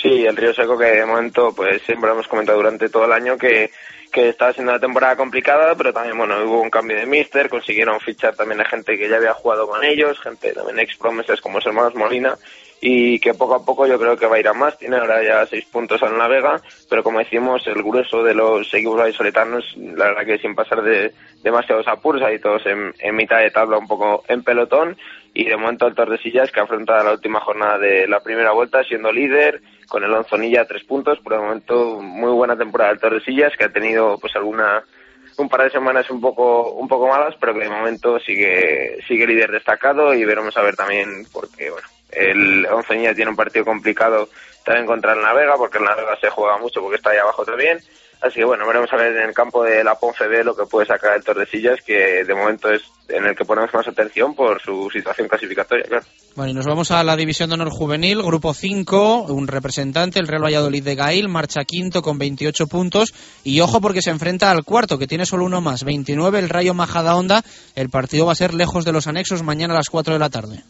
Sí, el Río Seco que de momento pues siempre hemos comentado durante todo el año que que estaba siendo una temporada complicada, pero también, bueno, hubo un cambio de mister, consiguieron fichar también a gente que ya había jugado con ellos, gente también ex promesas como los hermanos Molina, y que poco a poco yo creo que va a ir a más. Tiene ahora ya seis puntos al Navega, pero como decimos, el grueso de los equipos vallisoletanos, la verdad que sin pasar de demasiados apuros, ahí todos en, mitad de tabla, un poco en pelotón, y de momento el Tordesillas que afronta la última jornada de la primera vuelta siendo líder con el Onzonilla tres puntos. Por el momento muy buena temporada del Tordesillas que ha tenido pues alguna un par de semanas un poco un poco malas pero que de momento sigue sigue líder destacado y veremos a ver también porque bueno el Onzonilla tiene un partido complicado también contra el Navega porque el Navega se juega mucho porque está ahí abajo también Así que bueno, veremos a ver en el campo de la Ponfe lo que puede sacar el Tordesillas, que de momento es en el que ponemos más atención por su situación clasificatoria. Bueno, y nos vamos a la División de Honor Juvenil, Grupo 5, un representante, el Real Valladolid de Gail, marcha quinto con 28 puntos. Y ojo porque se enfrenta al cuarto, que tiene solo uno más, 29, el Rayo Majadahonda. El partido va a ser lejos de los anexos mañana a las 4 de la tarde.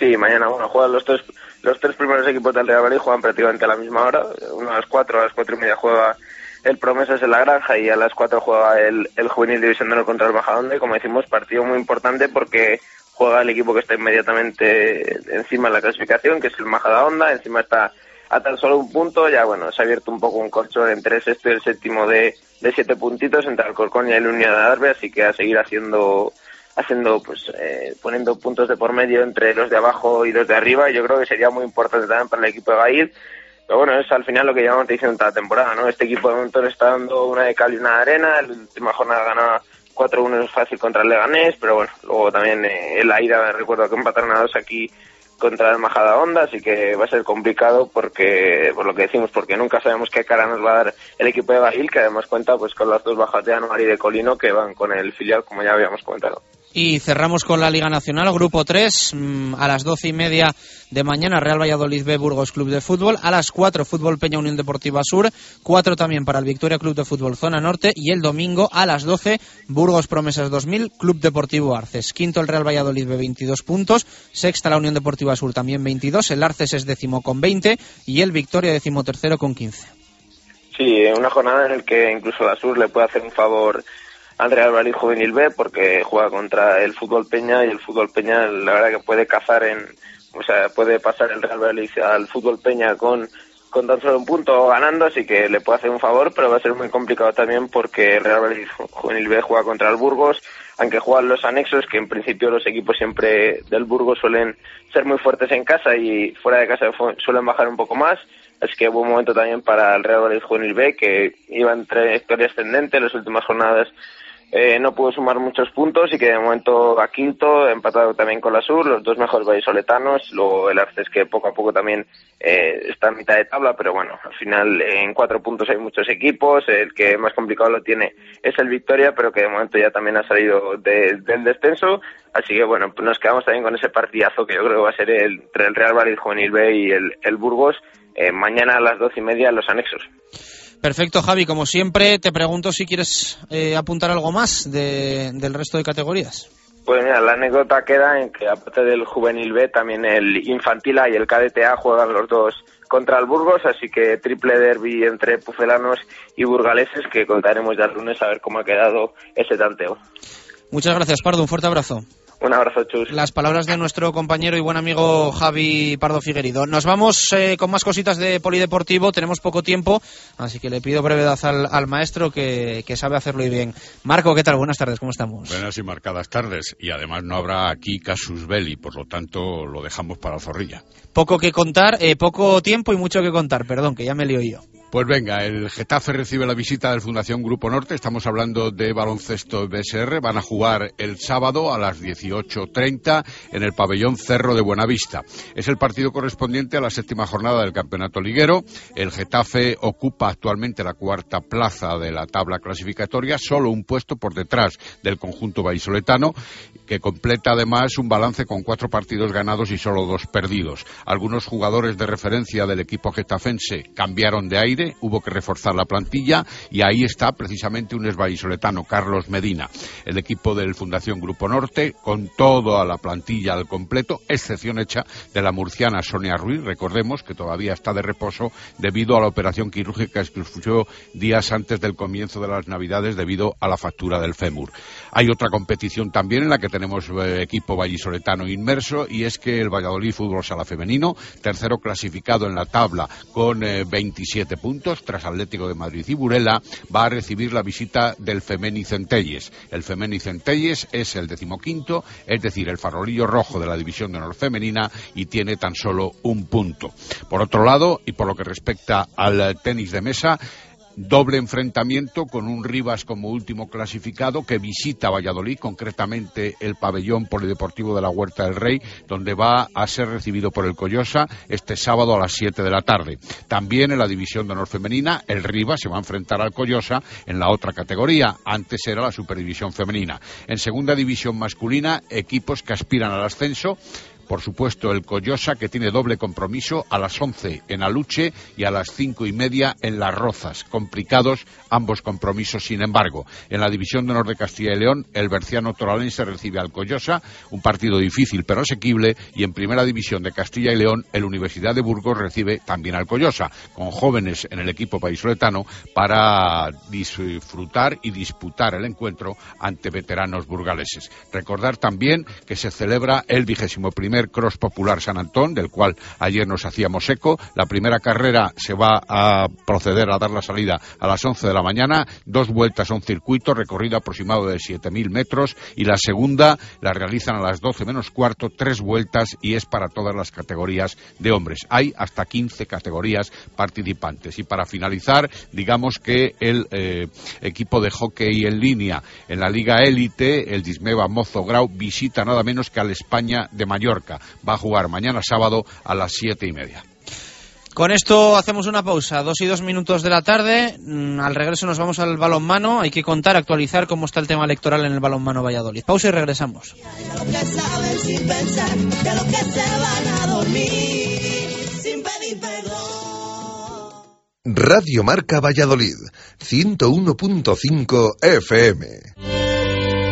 Sí, mañana, bueno, juegan los tres, los tres primeros equipos del Real Valladolid, juegan prácticamente a la misma hora. Uno a las 4, a las 4 y media juega el Promesas en la Granja y a las 4 juega el, el Juvenil División de contra el Majadahonda. Y como decimos, partido muy importante porque juega el equipo que está inmediatamente encima de la clasificación, que es el Majadahonda. Encima está a tan solo un punto, ya bueno, se ha abierto un poco un corcho entre el sexto y el séptimo de, de siete puntitos entre Alcorcón y el Unión de Darbe, así que a seguir haciendo haciendo pues eh, poniendo puntos de por medio entre los de abajo y los de arriba yo creo que sería muy importante también para el equipo de Gail pero bueno es al final lo que llevamos diciendo toda la temporada no este equipo de momento está dando una de cal y una de arena la última jornada ganaba 4-1 es fácil contra el Leganés pero bueno luego también eh, el Aira recuerdo que empataron a dos aquí contra el Majada Onda, así que va a ser complicado porque, por lo que decimos, porque nunca sabemos qué cara nos va a dar el equipo de Bajil, que además cuenta pues con las dos bajas de Anuar y de Colino que van con el filial, como ya habíamos comentado. Y cerramos con la Liga Nacional, Grupo 3, mm, a las doce y media de mañana, Real Valladolid B, Burgos Club de Fútbol. A las 4, Fútbol Peña Unión Deportiva Sur. 4 también para el Victoria Club de Fútbol Zona Norte. Y el domingo, a las 12, Burgos Promesas 2000, Club Deportivo Arces. Quinto, el Real Valladolid B, 22 puntos. Sexta, la Unión Deportiva Sur, también 22. El Arces es décimo con 20. Y el Victoria, décimo tercero con 15. Sí, una jornada en la que incluso la Sur le puede hacer un favor al Real Valladolid Juvenil B porque juega contra el Fútbol Peña y el Fútbol Peña la verdad que puede cazar en o sea puede pasar el Real Valladolid al Fútbol Peña con con tan solo un punto ganando así que le puede hacer un favor pero va a ser muy complicado también porque el Real Valladolid Juvenil B juega contra el Burgos aunque juegan los anexos que en principio los equipos siempre del Burgos suelen ser muy fuertes en casa y fuera de casa suelen bajar un poco más. Así que un momento también para el Real Valladolid Juvenil B que iba en trayectoria ascendente en las últimas jornadas eh, no pudo sumar muchos puntos y que de momento a quinto, empatado también con la Sur, los dos mejores vallisoletanos, luego el Arces que poco a poco también eh, está en mitad de tabla, pero bueno, al final en cuatro puntos hay muchos equipos, el que más complicado lo tiene es el Victoria, pero que de momento ya también ha salido del descenso, así que bueno, nos quedamos también con ese partidazo que yo creo que va a ser el, entre el Real Valladolid Juvenil B y el, el Burgos, eh, mañana a las doce y media en los anexos. Perfecto, Javi. Como siempre, te pregunto si quieres eh, apuntar algo más de, del resto de categorías. Pues mira, la anécdota queda en que aparte del juvenil B, también el infantil A y el KDTA juegan los dos contra el Burgos, así que triple derby entre pucelanos y burgaleses que contaremos ya el lunes a ver cómo ha quedado ese tanteo. Muchas gracias, Pardo. Un fuerte abrazo. Un abrazo, Chus. Las palabras de nuestro compañero y buen amigo Javi Pardo Figuerido. Nos vamos eh, con más cositas de polideportivo. Tenemos poco tiempo, así que le pido brevedad al, al maestro que, que, sabe hacerlo y bien. Marco, ¿qué tal? Buenas tardes, ¿cómo estamos? Buenas y marcadas tardes. Y además no habrá aquí casus belli, por lo tanto lo dejamos para Zorrilla. Poco que contar, eh, poco tiempo y mucho que contar. Perdón, que ya me lío yo. Pues venga, el Getafe recibe la visita del Fundación Grupo Norte. Estamos hablando de baloncesto BSR. Van a jugar el sábado a las 18.30 en el pabellón Cerro de Buenavista. Es el partido correspondiente a la séptima jornada del Campeonato Liguero. El Getafe ocupa actualmente la cuarta plaza de la tabla clasificatoria, solo un puesto por detrás del conjunto vallisoletano, que completa además un balance con cuatro partidos ganados y solo dos perdidos. Algunos jugadores de referencia del equipo getafense cambiaron de aire hubo que reforzar la plantilla y ahí está precisamente un esvallisoletano, Carlos Medina. El equipo del Fundación Grupo Norte, con toda la plantilla al completo, excepción hecha de la murciana Sonia Ruiz, recordemos que todavía está de reposo debido a la operación quirúrgica que sufrió días antes del comienzo de las Navidades debido a la factura del fémur. Hay otra competición también en la que tenemos eh, equipo vallisoletano inmerso y es que el Valladolid Fútbol Sala Femenino, tercero clasificado en la tabla con eh, 27 puntos, tras Atlético de Madrid y Burela, va a recibir la visita del Femeni Centelles. El Femeni Centelles es el decimoquinto, es decir, el farolillo rojo de la división de honor femenina y tiene tan solo un punto. Por otro lado, y por lo que respecta al tenis de mesa, doble enfrentamiento con un Rivas como último clasificado que visita Valladolid, concretamente el pabellón polideportivo de la Huerta del Rey, donde va a ser recibido por el Coyosa este sábado a las 7 de la tarde. También en la división de honor femenina, el Rivas se va a enfrentar al Coyosa en la otra categoría. Antes era la superdivisión femenina. En segunda división masculina, equipos que aspiran al ascenso por supuesto, el Coyosa, que tiene doble compromiso a las 11 en Aluche y a las cinco y media en Las Rozas. Complicados ambos compromisos, sin embargo. En la División de Honor de Castilla y León, el Berciano Toralense recibe al Coyosa, un partido difícil pero asequible, y en Primera División de Castilla y León, el Universidad de Burgos recibe también al Coyosa, con jóvenes en el equipo paisoletano para disfrutar y disputar el encuentro ante veteranos burgaleses. Recordar también que se celebra el vigésimo primer Cross Popular San Antón, del cual ayer nos hacíamos eco. La primera carrera se va a proceder a dar la salida a las 11 de la mañana, dos vueltas a un circuito, recorrido aproximado de 7.000 metros, y la segunda la realizan a las 12 menos cuarto, tres vueltas, y es para todas las categorías de hombres. Hay hasta 15 categorías participantes. Y para finalizar, digamos que el eh, equipo de hockey en línea en la Liga Élite, el Dismeva Mozo Grau, visita nada menos que al España de Mallorca. Va a jugar mañana sábado a las siete y media. Con esto hacemos una pausa, dos y dos minutos de la tarde. Mm, Al regreso nos vamos al balonmano. Hay que contar, actualizar cómo está el tema electoral en el balonmano Valladolid. Pausa y regresamos. Radio Marca Valladolid, 101.5 FM.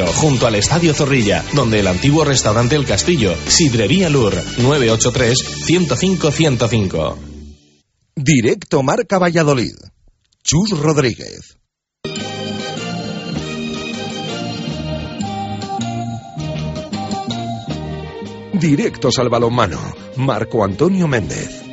junto al Estadio Zorrilla, donde el antiguo restaurante El Castillo, Sidrería Lur, 983-105-105. Directo Marca Valladolid. Chus Rodríguez. Directos al balonmano. Marco Antonio Méndez.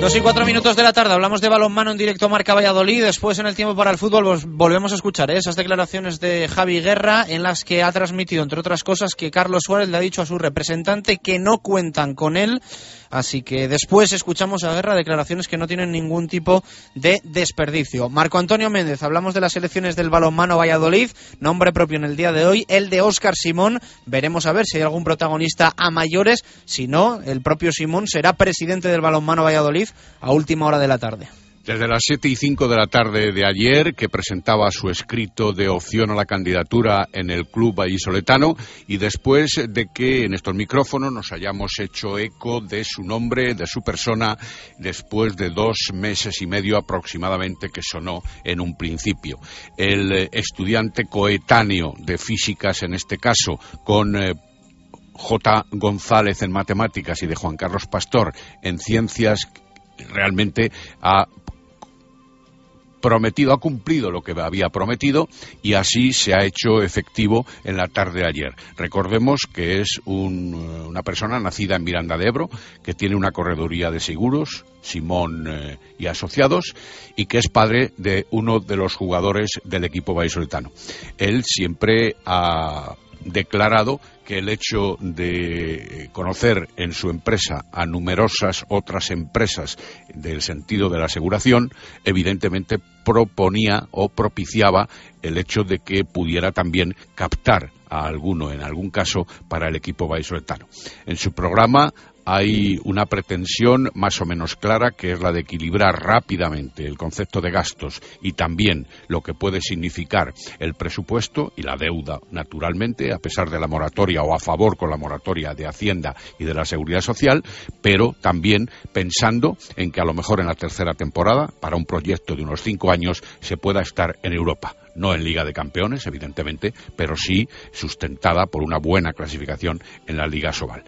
Dos y cuatro minutos de la tarde, hablamos de balonmano en directo Marca Valladolid. Después, en el tiempo para el fútbol, volvemos a escuchar ¿eh? esas declaraciones de Javi Guerra en las que ha transmitido, entre otras cosas, que Carlos Suárez le ha dicho a su representante que no cuentan con él. Así que después escuchamos a Guerra declaraciones que no tienen ningún tipo de desperdicio. Marco Antonio Méndez, hablamos de las elecciones del balonmano Valladolid, nombre propio en el día de hoy, el de Óscar Simón. Veremos a ver si hay algún protagonista a mayores. Si no, el propio Simón será presidente del balonmano Valladolid a última hora de la tarde. Desde las 7 y 5 de la tarde de ayer, que presentaba su escrito de opción a la candidatura en el Club Vallisoletano, y después de que en estos micrófonos nos hayamos hecho eco de su nombre, de su persona, después de dos meses y medio aproximadamente que sonó en un principio. El eh, estudiante coetáneo de físicas, en este caso, con. eh, J. González en matemáticas y de Juan Carlos Pastor en ciencias, realmente ha prometido, ha cumplido lo que había prometido y así se ha hecho efectivo en la tarde de ayer. Recordemos que es un, eh, una persona nacida en Miranda de Ebro, que tiene una correduría de seguros, Simón eh, y Asociados, y que es padre de uno de los jugadores del equipo vallisoletano. Él siempre ha declarado que el hecho de conocer en su empresa a numerosas otras empresas del sentido de la aseguración, evidentemente proponía o propiciaba el hecho de que pudiera también captar a alguno, en algún caso, para el equipo vallisoletano. En su programa hay una pretensión más o menos clara que es la de equilibrar rápidamente el concepto de gastos y también lo que puede significar el presupuesto y la deuda, naturalmente, a pesar de la moratoria o a favor con la moratoria de Hacienda y de la Seguridad Social, pero también pensando en que a lo mejor en la tercera temporada, para un proyecto de unos cinco años, se pueda estar en Europa. No en Liga de Campeones, evidentemente, pero sí sustentada por una buena clasificación en la Liga Sobal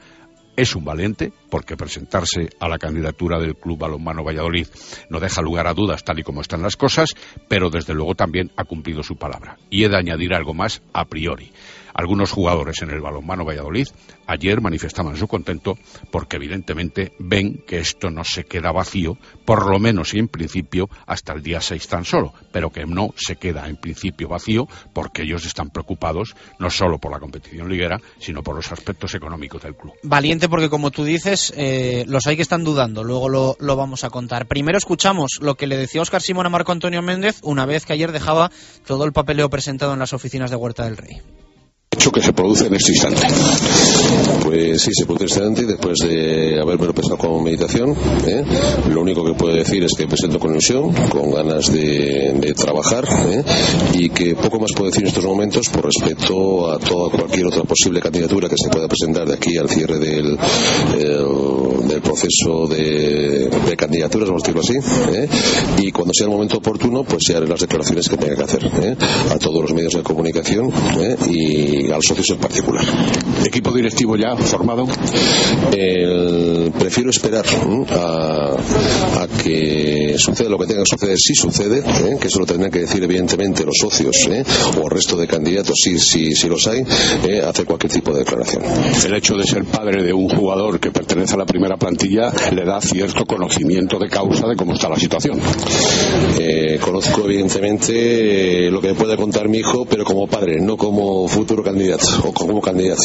es un valiente porque presentarse a la candidatura del Club Balonmano Valladolid no deja lugar a dudas tal y como están las cosas, pero desde luego también ha cumplido su palabra. Y he de añadir algo más a priori. Algunos jugadores en el balonmano Valladolid ayer manifestaban su contento porque evidentemente ven que esto no se queda vacío, por lo menos y en principio hasta el día 6 tan solo, pero que no se queda en principio vacío porque ellos están preocupados no solo por la competición liguera, sino por los aspectos económicos del club. Valiente porque como tú dices, eh, los hay que están dudando, luego lo, lo vamos a contar. Primero escuchamos lo que le decía Óscar Simón a Marco Antonio Méndez una vez que ayer dejaba todo el papeleo presentado en las oficinas de Huerta del Rey hecho que se produce en este instante? Pues sí, se produce en este instante después de haberme pensado con meditación. ¿eh? Lo único que puedo decir es que presento con ilusión, con ganas de, trabajar ¿eh? y que poco más puedo decir en estos momentos por respecto a toda cualquier otra posible candidatura que se pueda presentar de aquí al cierre del, el, del proceso de, candidaturas, vamos a decirlo así. ¿eh? Y cuando sea el momento oportuno, pues se haré las declaraciones que tenga que hacer a todos los medios de comunicación y a los socios en particular. ¿Equipo directivo ya formado? Prefiero esperar a, a, que suceda lo que tenga que suceder, si sucede, ¿eh? que eso lo tendrán que decir evidentemente los socios ¿eh? o el resto de candidatos, si, si, si los hay, ¿eh? hacer cualquier tipo de declaración. El hecho de ser padre de un jugador que pertenece a la primera plantilla le da cierto conocimiento de causa de cómo está la situación. conozco evidentemente lo que me puede contar mi hijo, pero como padre, no como futuro candidato o como candidato.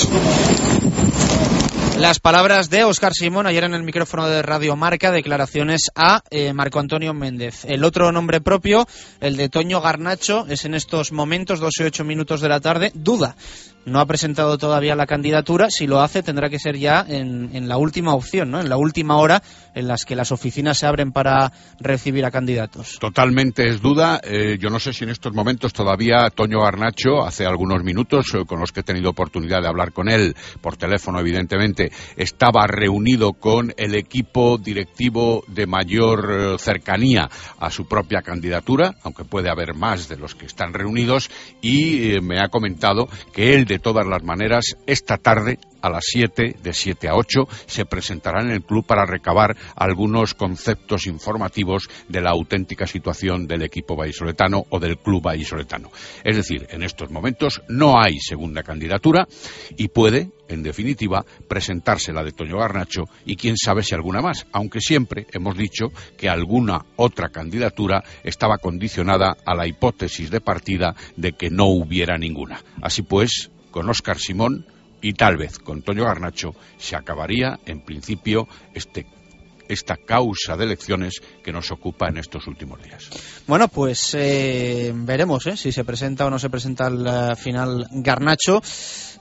Las palabras de Óscar Simón ayer en el micrófono de Radio Marca, declaraciones a eh, Marco Antonio Méndez. El otro nombre propio, el de Toño Garnacho, es en estos momentos, 12 y 8 minutos de la tarde, duda. No ha presentado todavía la candidatura. Si lo hace, tendrá que ser ya en, la última opción, ¿no? en la última hora en las que las oficinas se abren para recibir a candidatos. Totalmente es duda. Eh, yo no sé si en estos momentos todavía Toño Garnacho, hace algunos minutos eh, con los que he tenido oportunidad de hablar con él, por teléfono evidentemente, estaba reunido con el equipo directivo de mayor eh, cercanía a su propia candidatura, aunque puede haber más de los que están reunidos, y me ha comentado que él, de todas las maneras, esta tarde a las 7, de 7 a 8, se presentará en el club para recabar algunos conceptos informativos de la auténtica situación del equipo vallisoletano o del club vallisoletano. Es decir, en estos momentos no hay segunda candidatura y puede, en definitiva, presentarse la de Toño Garnacho y quién sabe si alguna más, aunque siempre hemos dicho que alguna otra candidatura estaba condicionada a la hipótesis de partida de que no hubiera ninguna. Así pues, con Óscar Simón, y tal vez con Toño Garnacho se acabaría, en principio, este, esta causa de elecciones que nos ocupa en estos últimos días. Bueno, pues eh, veremos ¿eh? si se presenta o no se presenta al final Garnacho.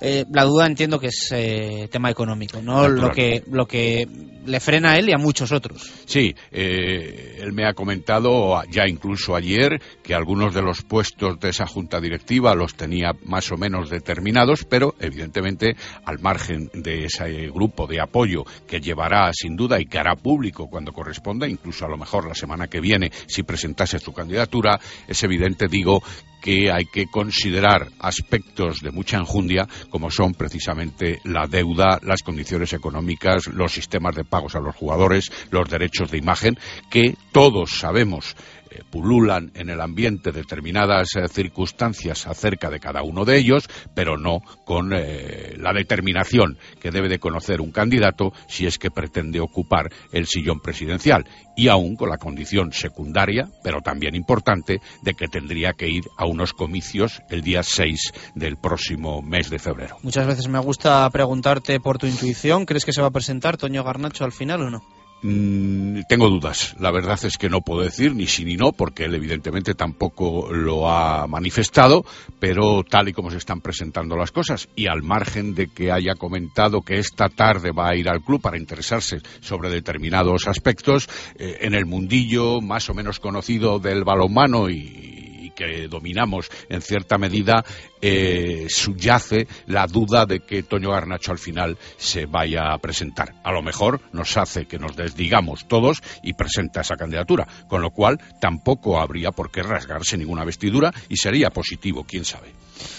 Eh, la duda entiendo que es eh, tema económico, ¿no? Lo que, lo que le frena a él y a muchos otros. Sí, eh, él me ha comentado ya incluso ayer que algunos de los puestos de esa junta directiva los tenía más o menos determinados, pero evidentemente al margen de ese grupo de apoyo que llevará sin duda y que hará público cuando corresponda, incluso a lo mejor la semana que viene si presentase su candidatura, es evidente, digo, que hay que considerar aspectos de mucha enjundia como son precisamente la deuda, las condiciones económicas, los sistemas de pagos a los jugadores, los derechos de imagen, que todos sabemos eh, pululan en el ambiente determinadas eh, circunstancias acerca de cada uno de ellos, pero no con eh, la determinación que debe de conocer un candidato si es que pretende ocupar el sillón presidencial y aún con la condición secundaria, pero también importante, de que tendría que ir a unos comicios el día 6 del próximo mes de febrero. Muchas veces me gusta preguntarte por tu intuición. ¿Crees que se va a presentar Toño Garnacho al final o no? Mm, tengo dudas. La verdad es que no puedo decir ni sí ni no, porque él evidentemente tampoco lo ha manifestado, pero tal y como se están presentando las cosas, y al margen de que haya comentado que esta tarde va a ir al club para interesarse sobre determinados aspectos, eh, en el mundillo más o menos conocido del balonmano y y que dominamos en cierta medida, eh, subyace la duda de que Toño Garnacho al final se vaya a presentar. A lo mejor nos hace que nos desdigamos todos y presenta esa candidatura, con lo cual tampoco habría por qué rasgarse ninguna vestidura y sería positivo, quién sabe.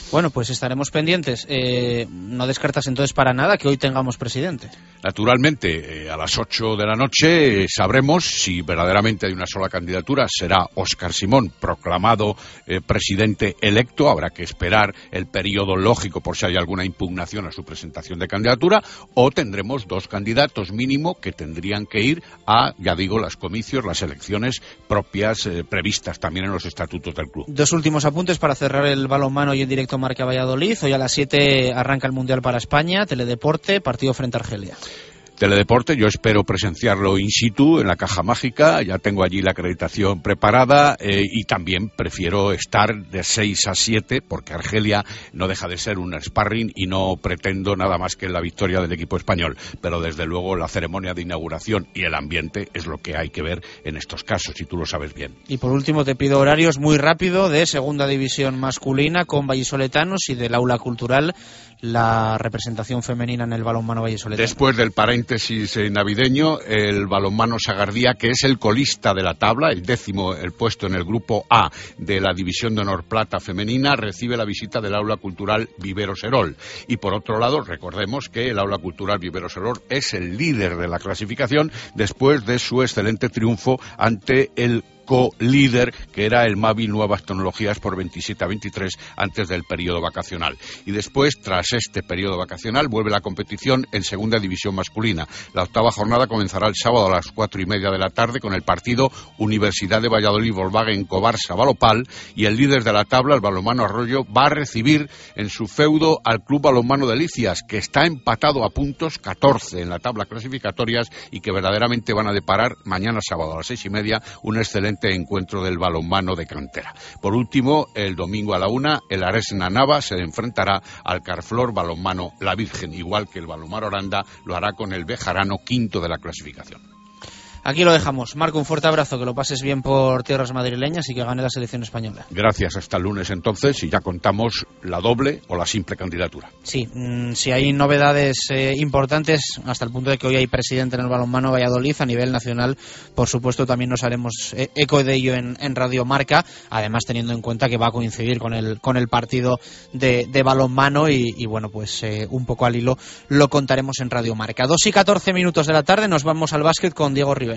Bueno, pues estaremos pendientes. Eh, no descartas entonces para nada que hoy tengamos presidente. Naturalmente, eh, a las 8 de la noche eh, sabremos si verdaderamente hay una sola candidatura. Será Óscar Simón proclamado presidente electo. Habrá que esperar el periodo lógico por si hay alguna impugnación a su presentación de candidatura. O tendremos dos candidatos mínimo que tendrían que ir a, ya digo, las comicios, las elecciones propias previstas también en los estatutos del club. Dos últimos apuntes para cerrar el balonmano y en directo Marca Valladolid. Hoy a las 7 arranca el Mundial para España, Teledeporte, partido frente a Argelia. Teledeporte, yo espero presenciarlo in situ en la caja mágica, ya tengo allí la acreditación preparada eh, y también prefiero estar de 6 a 7 porque Argelia no deja de ser un sparring y no pretendo nada más que la victoria del equipo español, pero desde luego la ceremonia de inauguración y el ambiente es lo que hay que ver en estos casos y tú lo sabes bien. Y por último te pido horarios muy rápido de segunda división masculina con vallisoletanos y del aula cultural la representación femenina en el balonmano vallisoletano. Después del paréntesis eh, navideño, el balonmano Sagardía, que es el colista de la tabla, el décimo, el puesto en el grupo A de la División de Honor Plata femenina, recibe la visita del Aula Cultural Vivero Serol. Y por otro lado, recordemos que el Aula Cultural Vivero Serol es el líder de la clasificación después de su excelente triunfo ante el co-líder que era el Mavi Nuevas Tecnologías por 27 a 23 antes del periodo vacacional. Y después, tras este periodo vacacional, vuelve la competición en segunda división masculina. La octava jornada comenzará el sábado a las cuatro y media de la tarde con el partido Universidad de Valladolid Volkswagen Cobarsa Balopal y el líder de la tabla, el balomano Arroyo, va a recibir en su feudo al Club Balonmano Delicias, que está empatado a puntos 14 en la tabla clasificatorias y que verdaderamente van a deparar mañana sábado a las seis y media un excelente encuentro del balonmano de cantera. Por último, el domingo a la una, el Aresna Nava se enfrentará al Carflor Balonmano La Virgen, igual que el balonmano Oranda lo hará con el Bejarano quinto de la clasificación. Aquí lo dejamos. Marco, un fuerte abrazo, que lo pases bien por tierras madrileñas y que gane la selección española. Gracias, hasta el lunes entonces y ya contamos la doble o la simple candidatura. Sí, mm, si hay novedades eh, importantes, hasta el punto de que hoy hay presidente en el balonmano Valladolid a nivel nacional, por supuesto también nos haremos eh, eco de ello en, en Radio Marca, además teniendo en cuenta que va a coincidir con el, con el partido de, de balonmano y, y, bueno, pues eh, un poco al hilo lo contaremos en Radio Marca. Dos y 14 minutos de la tarde nos vamos al básquet con Diego Rivera.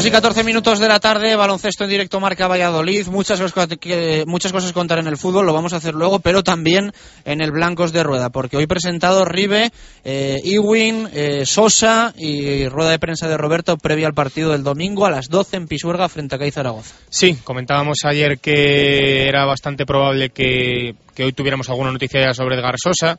Dos y 14 minutos de la tarde, baloncesto en directo Marca Valladolid. Muchas cosas, que, muchas cosas contar en el fútbol, lo vamos a hacer luego, pero también en el Blancos de Rueda, porque hoy presentado Ribe, eh, Iwin, eh, Sosa y rueda de prensa de Roberto previa al partido del domingo a las 12 en Pisuerga frente a CAI Zaragoza. Sí, comentábamos ayer que era bastante probable que, que hoy tuviéramos alguna noticia ya sobre Edgar Sosa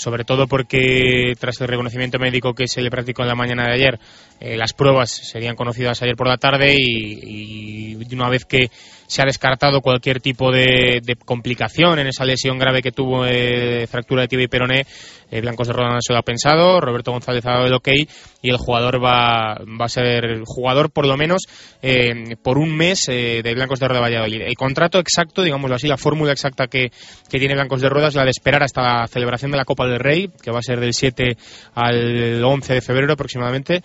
sobre todo porque tras el reconocimiento médico que se le practicó en la mañana de ayer, eh, las pruebas serían conocidas ayer por la tarde y, y una vez que se ha descartado cualquier tipo de, de complicación en esa lesión grave que tuvo eh, fractura de tibia y peroné, eh, Blancos de Roda no se lo ha pensado, Roberto González ha dado el ok y el jugador va, va a ser jugador por lo menos eh, por un mes eh, de Blancos de Rueda Valladolid. El contrato exacto, digámoslo así, la fórmula exacta que, que tiene Blancos de Rueda es la de esperar hasta la celebración de la Copa del Rey, que va a ser del 7 al 11 de febrero aproximadamente,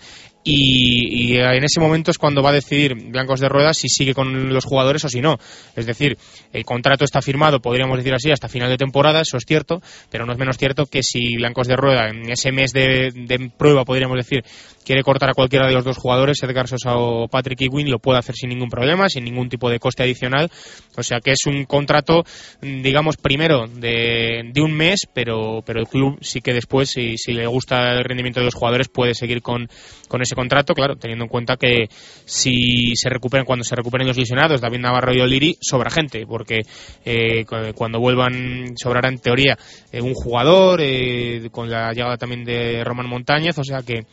y, y, en ese momento es cuando va a decidir Blancos de Ruedas si sigue con los jugadores o si no. Es decir, el contrato está firmado, podríamos decir así, hasta final de temporada, eso es cierto, pero no es menos cierto que si Blancos de Rueda en ese mes de, de prueba, podríamos decir, quiere cortar a cualquiera de los dos jugadores, Edgar Sosa o Patrick Ewing, lo puede hacer sin ningún problema, sin ningún tipo de coste adicional. O sea que es un contrato, digamos, primero de, de un mes, pero, pero el club sí que después, si, si le gusta el rendimiento de los jugadores, puede seguir con, con ese contrato, claro, teniendo en cuenta que si se recuperan, cuando se recuperen los lesionados, David Navarro y Oliri, sobra gente, porque eh, cuando vuelvan sobrará en teoría eh, un jugador, eh, con la llegada también de Román Montañez, o sea que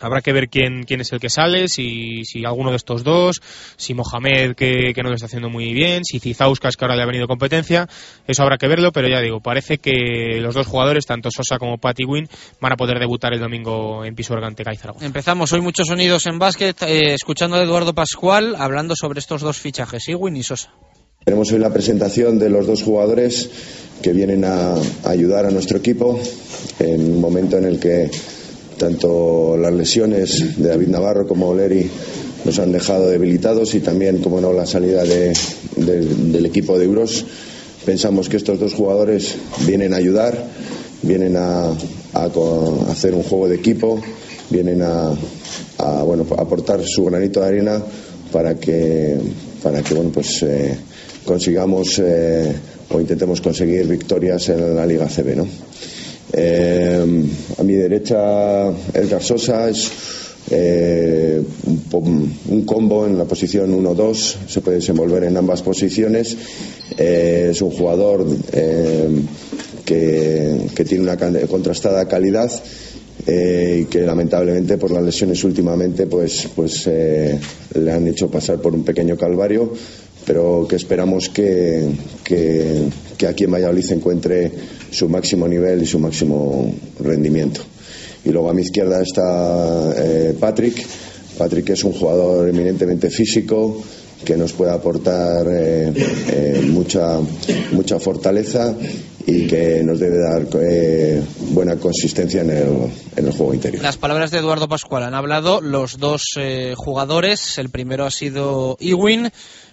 Habrá que ver quién, quién es el que sale, si, si alguno de estos dos, si Mohamed, que, que no lo está haciendo muy bien, si Cizauskas, que ahora le ha venido competencia. Eso habrá que verlo, pero ya digo, parece que los dos jugadores, tanto Sosa como Patty Wynn, van a poder debutar el domingo en Piso Organte Zaragoza. Empezamos hoy muchos sonidos en básquet, eh, escuchando a Eduardo Pascual hablando sobre estos dos fichajes, Ewing y Sosa. Tenemos hoy la presentación de los dos jugadores que vienen a ayudar a nuestro equipo en un momento en el que tanto las lesiones de David Navarro como Oleri nos han dejado debilitados y también, como no, la salida de, de, del equipo de Euros. Pensamos que estos dos jugadores vienen a ayudar, vienen a, hacer un juego de equipo, vienen a, bueno, aportar su granito de arena para que, para que bueno, pues, eh, consigamos eh, o intentemos conseguir victorias en la Liga CB. ¿no? Eh, a mi derecha, Edgar Sosa es eh, un, combo en la posición 1-2, se puede desenvolver en ambas posiciones. Eh, es un jugador que, que, tiene una contrastada calidad. y que lamentablemente por las lesiones últimamente pues, pues le han hecho pasar por un pequeño calvario pero que esperamos que, que, que aquí en Valladolid se encuentre su máximo nivel y su máximo rendimiento. Y luego a mi izquierda está eh, Patrick. Patrick es un jugador eminentemente físico que nos puede aportar eh, eh, mucha, mucha fortaleza y que nos debe dar eh, buena consistencia en el, en el, juego interior. Las palabras de Eduardo Pascual han hablado los dos eh, jugadores. El primero ha sido Ewing,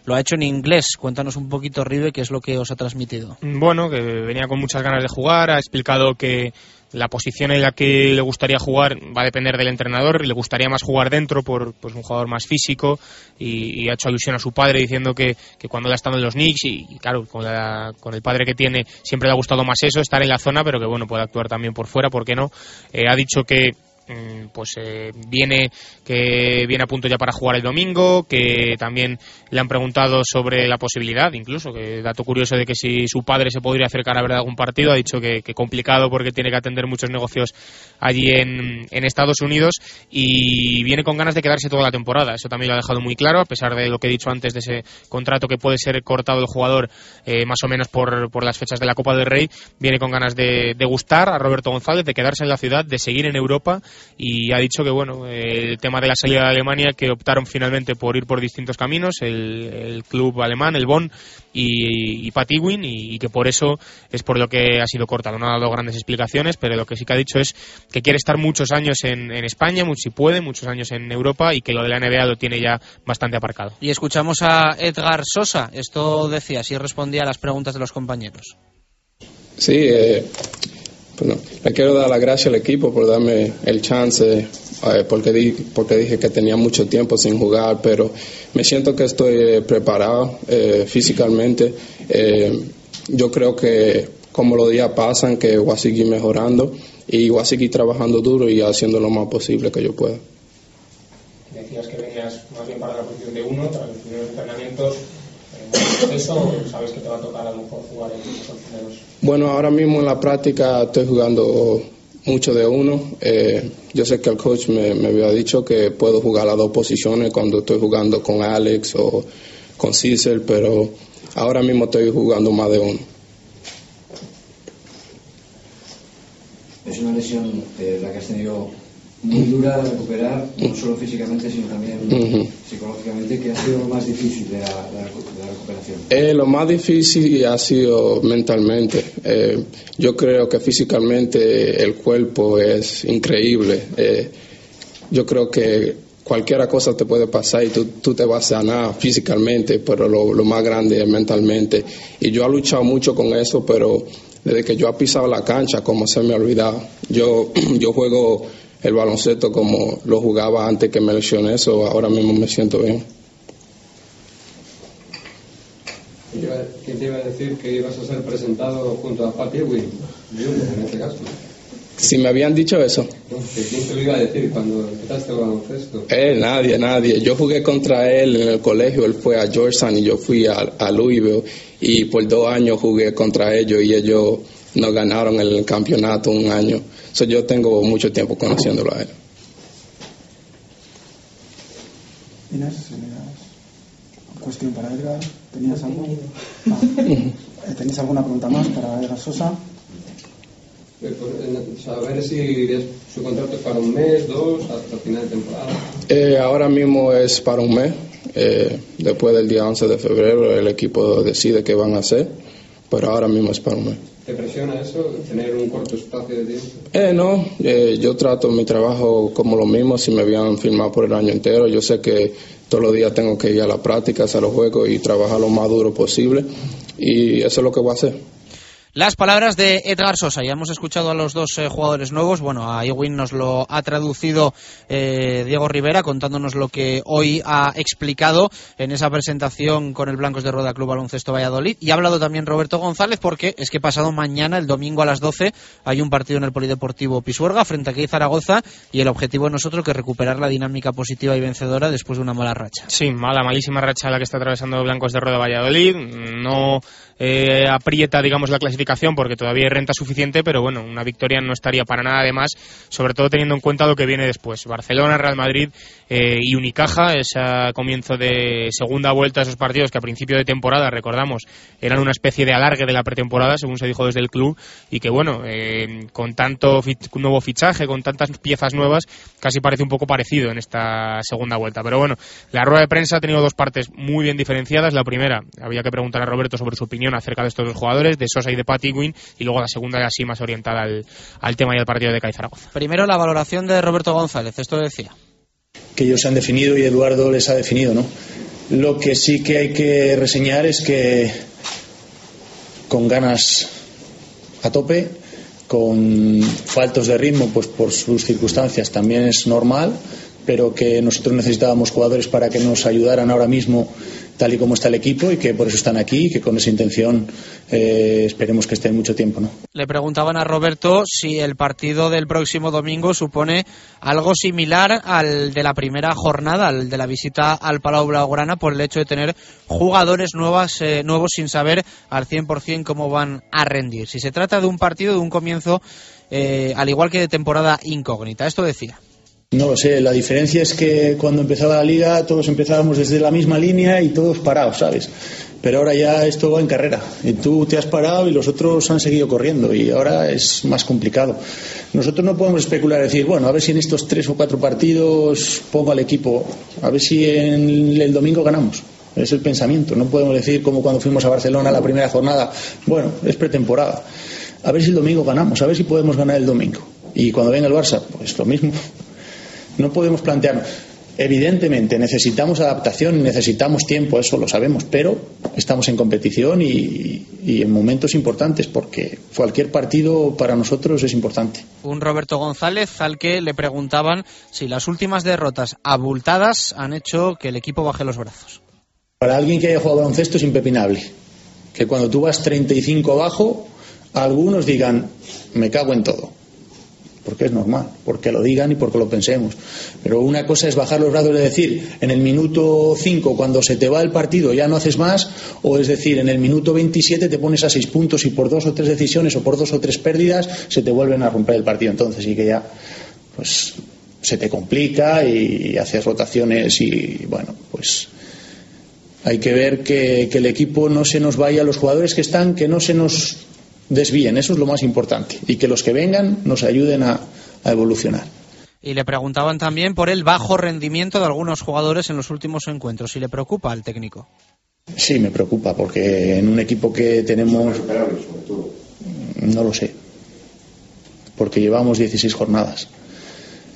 lo ha hecho en inglés. Cuéntanos un poquito, Ribe, qué es lo que os ha transmitido. Bueno, que venía con muchas ganas de jugar, ha explicado que la posición en la que le gustaría jugar va a depender del entrenador, le gustaría más jugar dentro por pues, un jugador más físico y, ha hecho alusión a su padre diciendo que, que cuando él ha estado en los Knicks y, y claro, con, la, con, el padre que tiene siempre le ha gustado más eso, estar en la zona, pero que bueno, puede actuar también por fuera, ¿por qué no? Eh, ha dicho que pues eh, viene que viene a punto ya para jugar el domingo, que también le han preguntado sobre la posibilidad, incluso, que dato curioso de que si su padre se podría acercar a ver algún partido, ha dicho que, que complicado porque tiene que atender muchos negocios allí en, en, Estados Unidos y viene con ganas de quedarse toda la temporada. Eso también lo ha dejado muy claro, a pesar de lo que he dicho antes de ese contrato que puede ser cortado el jugador eh, más o menos por, por, las fechas de la Copa del Rey, viene con ganas de, de gustar a Roberto González, de quedarse en la ciudad, de seguir en Europa y ha dicho que bueno el tema de la salida de Alemania que optaron finalmente por ir por distintos caminos el, el club alemán el Bonn y, y Pat Ewing y, y, que por eso es por lo que ha sido cortado no ha dado grandes explicaciones pero lo que sí que ha dicho es que quiere estar muchos años en, en España si puede muchos años en Europa y que lo de la NBA lo tiene ya bastante aparcado. Y escuchamos a Edgar Sosa. Esto decía si respondía a las preguntas de los compañeros. Sí eh bueno, le quiero dar las gracias al equipo por darme el chance, eh, porque, di, porque dije que tenía mucho tiempo sin jugar, pero me siento que estoy eh, preparado eh, físicamente. yo creo que como los días pasan, que voy a seguir mejorando y voy a seguir trabajando duro y haciendo lo más posible que yo pueda. Decías que venías más bien para la posición de uno, tras ¿Eso sabes que te va a tocar a lo mejor jugar en esos primeros? Bueno, ahora mismo en la práctica estoy jugando mucho de uno. Eh, yo sé que el coach me, me había dicho que puedo jugar las dos posiciones cuando estoy jugando con Alex o con Cecil, pero ahora mismo estoy jugando más de uno. Es una lesión eh, la que has tenido muy dura de recuperar, no solo físicamente, sino también psicológicamente, que ha sido lo más difícil de la, de la recu- de la recuperación. Eh, lo más difícil ha sido mentalmente. Eh, yo creo que físicamente el cuerpo es increíble. Eh, yo creo que cualquier cosa te puede pasar y tú, tú te vas a sanar físicamente, pero lo, lo más grande es mentalmente. Y yo he luchado mucho con eso, pero desde que yo he pisado la cancha, como se me ha olvidado, yo, [clears throat] yo juego el baloncesto como lo jugaba antes que me lesioné, eso ahora mismo me siento bien. ¿Quién te iba a decir que ibas a ser presentado junto a Pat Ewing? Yo, en este caso. Si me habían dicho eso. ¿Que ¿Quién te lo iba a decir cuando empezaste el baloncesto? Eh, nadie, nadie. Yo jugué contra él en el colegio, él fue a Georgetown y yo fui a, a Louisville y por dos años jugué contra ellos y ellos no ganaron el campeonato un año. So, yo tengo mucho tiempo conociéndolo a él. Inés, cuestión para Edgar, ¿tenías algo? Ah. Eh, ¿Tenéis alguna pregunta más para Edgar Sosa? Eh, pues, Saber si es- su contrato es para un mes, dos, hasta final de temporada. Eh, ahora mismo es para un mes. Eh, después del día 11 de febrero el equipo decide qué van a hacer, pero ahora mismo es para un mes. ¿Te presiona eso, tener un corto espacio de tiempo? Eh, no, eh, yo trato mi trabajo como lo mismo si me habían firmado por el año entero. Yo sé que todos los días tengo que ir a la práctica, a los juegos y trabajar lo más duro posible. Y eso es lo que voy a hacer. Las palabras de Edgar Sosa. Ya hemos escuchado a los dos eh, jugadores nuevos. Bueno, a Ewing nos lo ha traducido eh, Diego Rivera contándonos lo que hoy ha explicado en esa presentación con el Blancos de Rueda Club Baloncesto Valladolid. Y ha hablado también Roberto González porque es que pasado mañana, el domingo a las 12, hay un partido en el Polideportivo Pisuerga frente a Key Zaragoza y el objetivo es nosotros que recuperar la dinámica positiva y vencedora después de una mala racha. Sí, mala, malísima racha la que está atravesando Blancos de Rueda Valladolid. No eh, aprieta, digamos, la clasificación porque todavía hay renta suficiente, pero bueno, una victoria no estaría para nada de más, sobre todo teniendo en cuenta lo que viene después. Barcelona, Real Madrid eh, y Unicaja, ese comienzo de segunda vuelta esos partidos que a principio de temporada, recordamos, eran una especie de alargue de la pretemporada, según se dijo desde el club, y que bueno, eh, con tanto nuevo fichaje, con tantas piezas nuevas, casi parece un poco parecido en esta segunda vuelta. Pero bueno, la rueda de prensa ha tenido dos partes muy bien diferenciadas. La primera, había que preguntar a Roberto sobre su opinión acerca de estos dos jugadores, de Sosa y de Patty Win, y luego la segunda así más orientada al, al tema y al partido de Cádiz Zaragoza. Primero la valoración de Roberto González. Esto decía. que ellos se han definido y Eduardo les ha definido, ¿no? Lo que sí que hay que reseñar es que con ganas a tope, con faltos de ritmo, pues por sus circunstancias también es normal, pero que nosotros necesitábamos jugadores para que nos ayudaran ahora mismo tal y como está el equipo y que por eso están aquí y que con esa intención eh, esperemos que estén mucho tiempo, ¿no? Le preguntaban a Roberto si el partido del próximo domingo supone algo similar al de la primera jornada, al de la visita al Palau Blaugrana, por el hecho de tener jugadores nuevas, eh, nuevos sin saber al 100% cómo van a rendir. Si se trata de un partido, de un comienzo, eh, al igual que de temporada incógnita. Esto decía. No lo sé, la diferencia es que cuando empezaba la liga todos empezábamos desde la misma línea y todos parados, ¿sabes? Pero ahora ya esto va en carrera y tú te has parado y los otros han seguido corriendo y ahora es más complicado. Nosotros no podemos especular, decir, bueno, a ver si en estos tres o cuatro partidos pongo al equipo, a ver si en el domingo ganamos. Es el pensamiento. No podemos decir como cuando fuimos a Barcelona la primera jornada, bueno, es pretemporada. A ver si el domingo ganamos, a ver si podemos ganar el domingo. Y cuando venga el Barça, pues lo mismo. No podemos plantearnos. Evidentemente necesitamos adaptación, necesitamos tiempo, eso lo sabemos, pero estamos en competición y, y en momentos importantes porque cualquier partido para nosotros es importante. Un Roberto González al que le preguntaban si las últimas derrotas abultadas han hecho que el equipo baje los brazos. Para alguien que haya jugado baloncesto es impepinable. Que cuando tú vas 35 abajo, algunos digan, me cago en todo. Porque es normal, porque lo digan y porque lo pensemos. Pero una cosa es bajar los brazos y decir, en el minuto 5, cuando se te va el partido, ya no haces más, o es decir, en el minuto 27 te pones a seis puntos y por dos o tres decisiones o por dos o tres pérdidas se te vuelven a romper el partido. Entonces sí que ya, pues se te complica y haces rotaciones y bueno, pues hay que ver que, que el equipo no se nos vaya, los jugadores que están, que no se nos desvíen, eso es lo más importante, y que los que vengan nos ayuden a, a evolucionar. Y le preguntaban también por el bajo rendimiento de algunos jugadores en los últimos encuentros. ¿Si le preocupa al técnico? Sí, me preocupa, porque en un equipo que tenemos. No lo sé. Porque llevamos 16 jornadas.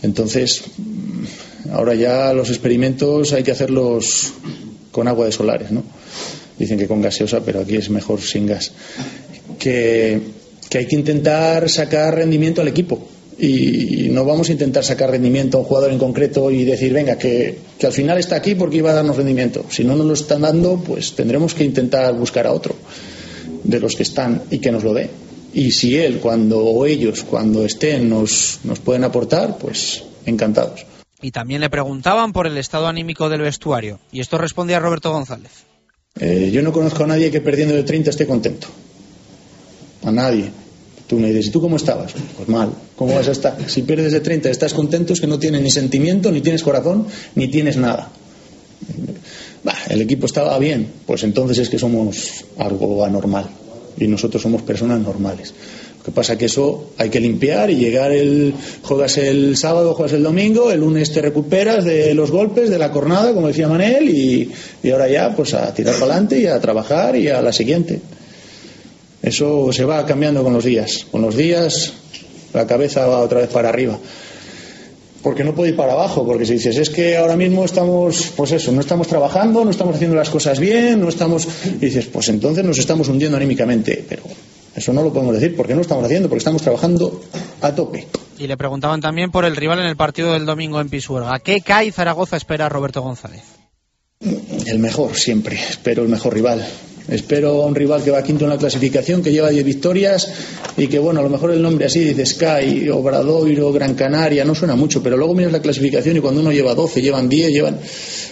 Entonces, ahora ya los experimentos hay que hacerlos con agua de solares, ¿no? Dicen que con gaseosa, pero aquí es mejor sin gas. Que, que hay que intentar sacar rendimiento al equipo y no vamos a intentar sacar rendimiento a un jugador en concreto y decir, venga, que, que, al final está aquí porque iba a darnos rendimiento. Si no nos lo están dando, pues tendremos que intentar buscar a otro de los que están y que nos lo dé. Y si él, cuando, o ellos, cuando estén, nos, nos pueden aportar, pues encantados. Y también le preguntaban por el estado anímico del vestuario. Y esto respondía Roberto González. Eh, yo no conozco a nadie que perdiendo de 30 esté contento. A nadie. Tú me dices, ¿y tú cómo estabas? Pues mal. ¿Cómo vas a estar? Si pierdes de 30 estás contento es que no tienes ni sentimiento, ni tienes corazón, ni tienes nada. Bah, el equipo estaba bien. Pues entonces es que somos algo anormal. Y nosotros somos personas normales. Lo que pasa es que eso hay que limpiar y llegar el. Juegas el sábado, juegas el domingo, el lunes te recuperas de los golpes, de la cornada, como decía Manel, y, y ahora ya, pues a tirar para adelante y a trabajar y a la siguiente. Eso se va cambiando con los días. Con los días la cabeza va otra vez para arriba. Porque no puede ir para abajo, porque si dices, es que ahora mismo estamos, pues eso, no estamos trabajando, no estamos haciendo las cosas bien, no estamos. Y dices, pues entonces nos estamos hundiendo anímicamente. Pero eso no lo podemos decir porque no lo estamos haciendo, porque estamos trabajando a tope. Y le preguntaban también por el rival en el partido del domingo en Pisuerga. ¿Qué CAI Zaragoza espera Roberto González? El mejor, siempre. Espero el mejor rival. Espero a un rival que va quinto en la clasificación, que lleva 10 victorias y que, bueno, a lo mejor el nombre así, dice Sky, Obradoiro, Gran Canaria, no suena mucho, pero luego miras la clasificación y cuando uno lleva 12, llevan 10, llevan.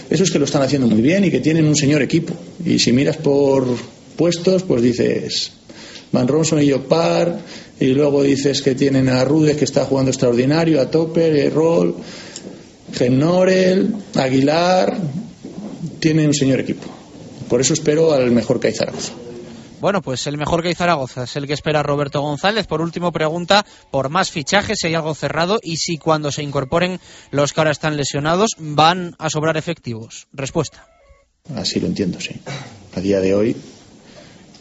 Eso es que lo están haciendo muy bien y que tienen un señor equipo. Y si miras por puestos, pues dices Van Ronson y Yopar, y luego dices que tienen a Rude que está jugando extraordinario, a Topper, Errol, Genorel, Aguilar, tiene un señor equipo. Por eso espero al mejor CAI Zaragoza. Bueno, pues el mejor CAI Zaragoza es el que espera Roberto González. Por último, pregunta por más fichajes, si hay algo cerrado y si cuando se incorporen los que ahora están lesionados van a sobrar efectivos. Respuesta. Así lo entiendo, sí. A día de hoy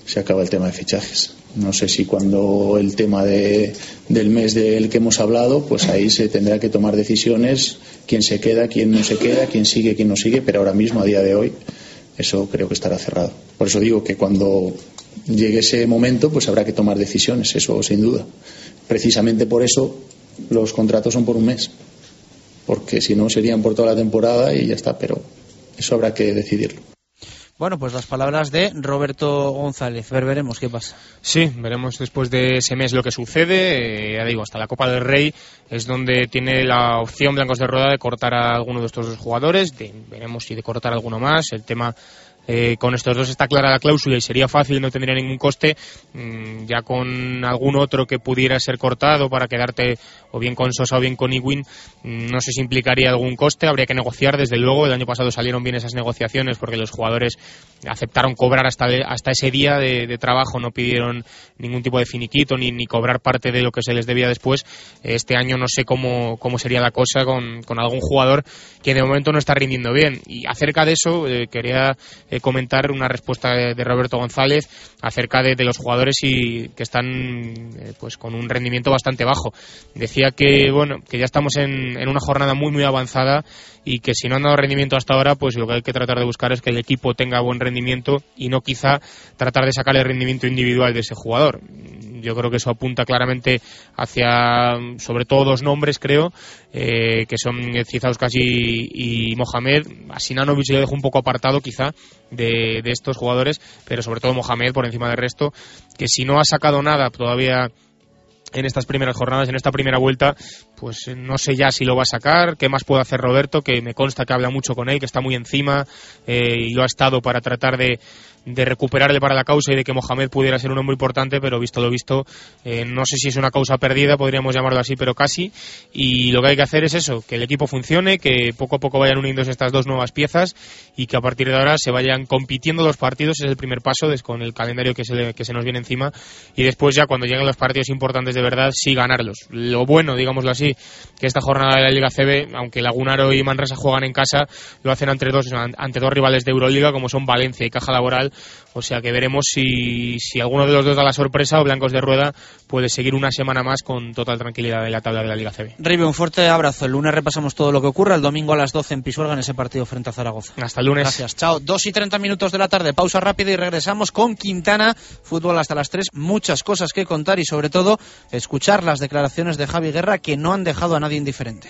se acaba el tema de fichajes. No sé si cuando el tema de, del mes del que hemos hablado, pues ahí se tendrá que tomar decisiones, quién se queda, quién no se queda, quién sigue, quién no sigue, pero ahora mismo, a día de hoy, eso creo que estará cerrado. Por eso digo que cuando llegue ese momento, pues habrá que tomar decisiones, eso sin duda. Precisamente por eso los contratos son por un mes, porque si no serían por toda la temporada y ya está, pero eso habrá que decidirlo. Bueno, pues las palabras de Roberto González. Ver, veremos qué pasa. Sí, veremos después de ese mes lo que sucede. Eh, ya digo, hasta la Copa del Rey es donde tiene la opción Blancos de Roda de cortar a alguno de estos dos jugadores. De, veremos si de cortar alguno más. El tema eh, con estos dos está clara la cláusula y sería fácil, no tendría ningún coste. Mm, ya con algún otro que pudiera ser cortado para quedarte o bien con Sosa o bien con Iwin, no sé si implicaría algún coste. Habría que negociar, desde luego. El año pasado salieron bien esas negociaciones porque los jugadores aceptaron cobrar hasta, hasta ese día de, trabajo, no pidieron ningún tipo de finiquito ni, ni, cobrar parte de lo que se les debía después. Este año no sé cómo, cómo sería la cosa con, con algún jugador que de momento no está rindiendo bien. Y acerca de eso, eh, quería eh, comentar una respuesta de, Roberto González acerca de, de los jugadores y que están eh, pues con un rendimiento bastante bajo. Decía que bueno que ya estamos en, en una jornada muy muy avanzada y que si no han dado rendimiento hasta ahora, pues lo que hay que tratar de buscar es que el equipo tenga buen rendimiento y no quizá tratar de sacar el rendimiento individual de ese jugador. Yo creo que eso apunta claramente hacia, sobre todo, dos nombres, creo, eh, que son Cizauskas y, y Mohamed. A Sinanovic le dejo un poco apartado, quizá, de, de estos jugadores, pero sobre todo Mohamed por encima del resto, que si no ha sacado nada todavía en estas primeras jornadas, en esta primera vuelta, pues eh, no sé ya si lo va a sacar, qué más puede hacer Roberto, que me consta que habla mucho con él, que está muy encima eh, y lo ha estado para tratar de, de recuperarle para la causa y de que Mohamed pudiera ser un hombre importante, pero visto lo visto, eh, no sé si es una causa perdida, podríamos llamarlo así, pero casi. Y lo que hay que hacer es eso, que el equipo funcione, que poco a poco vayan uniéndose estas dos nuevas piezas y que a partir de ahora se vayan compitiendo los partidos, es el primer paso con el calendario que se, le- que se nos viene encima y después ya cuando lleguen los partidos importantes de verdad, sí ganarlos. Lo bueno, digámoslo así, que esta jornada de la Liga CB, aunque Lagunaro y Manresa juegan en casa, lo hacen ante dos, ante dos rivales de Euroliga como son Valencia y Caja Laboral, o sea que veremos si, si alguno de los dos da la sorpresa o Blancos de Rueda puede seguir una semana más con total tranquilidad en la tabla de la Liga CB. Ribe, un fuerte abrazo. El lunes repasamos todo lo que ocurra. El domingo a las 12 en Pisuerga en ese partido frente a Zaragoza. Hasta el lunes. Gracias. Chao. 2 y 30 minutos de la tarde. Pausa rápida y regresamos con Quintana. Fútbol hasta las 3. Muchas cosas que contar y sobre todo escuchar las declaraciones de Javi Guerra que no han dejado a nadie indiferente.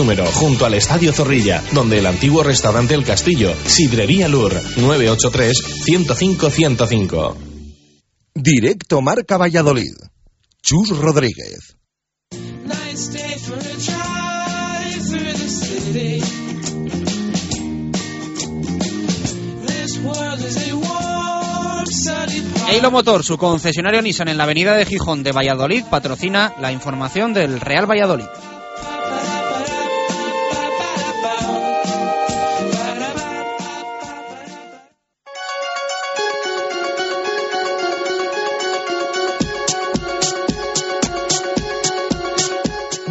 número, junto al Estadio Zorrilla, donde el antiguo restaurante El Castillo, Sidrería Lur, 983-105-105. Directo Marca Valladolid. Chus Rodríguez. Eilo Motor, su concesionario Nissan en la avenida de Gijón de Valladolid, patrocina la información del Real Valladolid.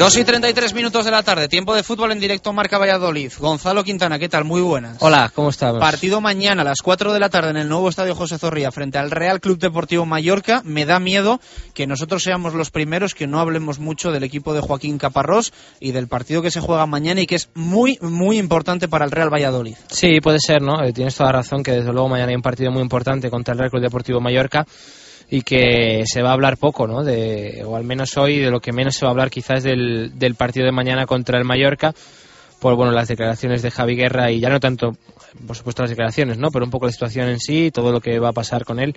Dos y 33 minutos de la tarde, tiempo de fútbol en directo Marca Valladolid. Gonzalo Quintana, ¿qué tal? Muy buenas. Hola, ¿cómo estamos? Partido mañana a las 4 de la tarde en el nuevo estadio José Zorrilla frente al Real Club Deportivo Mallorca. Me da miedo que nosotros seamos los primeros que no hablemos mucho del equipo de Joaquín Caparrós y del partido que se juega mañana y que es muy, muy importante para el Real Valladolid. Sí, puede ser, ¿no? Eh, tienes toda la razón que desde luego mañana hay un partido muy importante contra el Real Club Deportivo Mallorca y que se va a hablar poco, ¿no? De, o al menos hoy de lo que menos se va a hablar quizás del, del partido de mañana contra el Mallorca por bueno las declaraciones de Javi Guerra y ya no tanto por supuesto las declaraciones, ¿no? Pero un poco la situación en sí, todo lo que va a pasar con él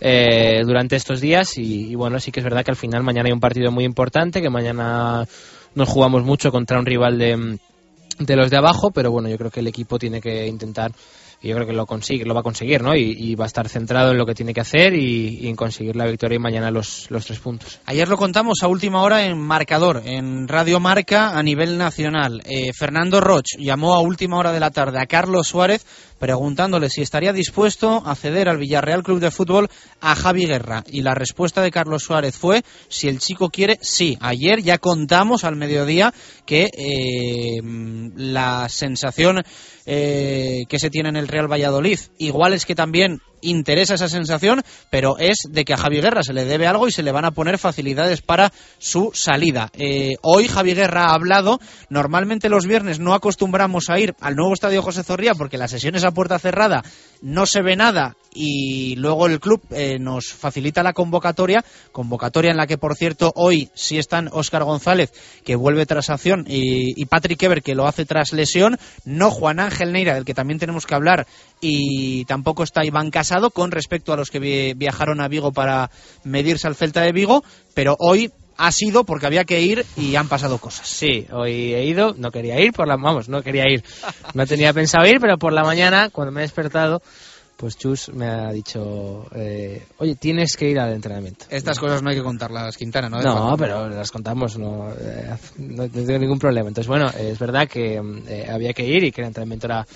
eh, durante estos días y, bueno sí que es verdad que al final mañana hay un partido muy importante que mañana nos jugamos mucho contra un rival de de los de abajo, pero bueno, yo creo que el equipo tiene que intentar y yo creo que lo consigue, lo va a conseguir, ¿no? Y, va a estar centrado en lo que tiene que hacer y, y en conseguir la victoria y mañana los, los tres puntos. Ayer lo contamos a última hora en Marcador, en Radio Marca a nivel nacional. Eh, Fernando Roch llamó a última hora de la tarde a Carlos Suárez preguntándole si estaría dispuesto a ceder al Villarreal Club de Fútbol a Javi Guerra. Y la respuesta de Carlos Suárez fue, si el chico quiere, sí. Ayer ya contamos al mediodía que eh, la sensación eh, que se tiene en el Real Valladolid, igual es que también interesa esa sensación, pero es de que a Javi Guerra se le debe algo y se le van a poner facilidades para su salida. Eh, hoy Javi Guerra ha hablado, normalmente los viernes no acostumbramos a ir al nuevo estadio José Zorrilla porque la sesión es a puerta cerrada, no se ve nada y luego el club eh, nos facilita la convocatoria, convocatoria en la que por cierto hoy sí están Óscar González que vuelve tras acción y, y Patrick Ever que lo hace tras lesión, no Juan Ángel Neira del que también tenemos que hablar y tampoco está Iván Casado con respecto a los que vi- viajaron a Vigo para medirse al Celta de Vigo, pero hoy ha sido porque había que ir y han pasado cosas. Sí, hoy he ido, no quería ir, por la, vamos, no quería ir, no tenía pensado ir, pero por la mañana, cuando me he despertado, pues Chus me ha dicho, eh, oye, tienes que ir al entrenamiento. Estas cosas no hay que contarlas, Quintana, ¿no? No, pero las contamos, no, eh, no tengo ningún problema. Entonces, bueno, es verdad que eh, había que ir y que el entrenamiento era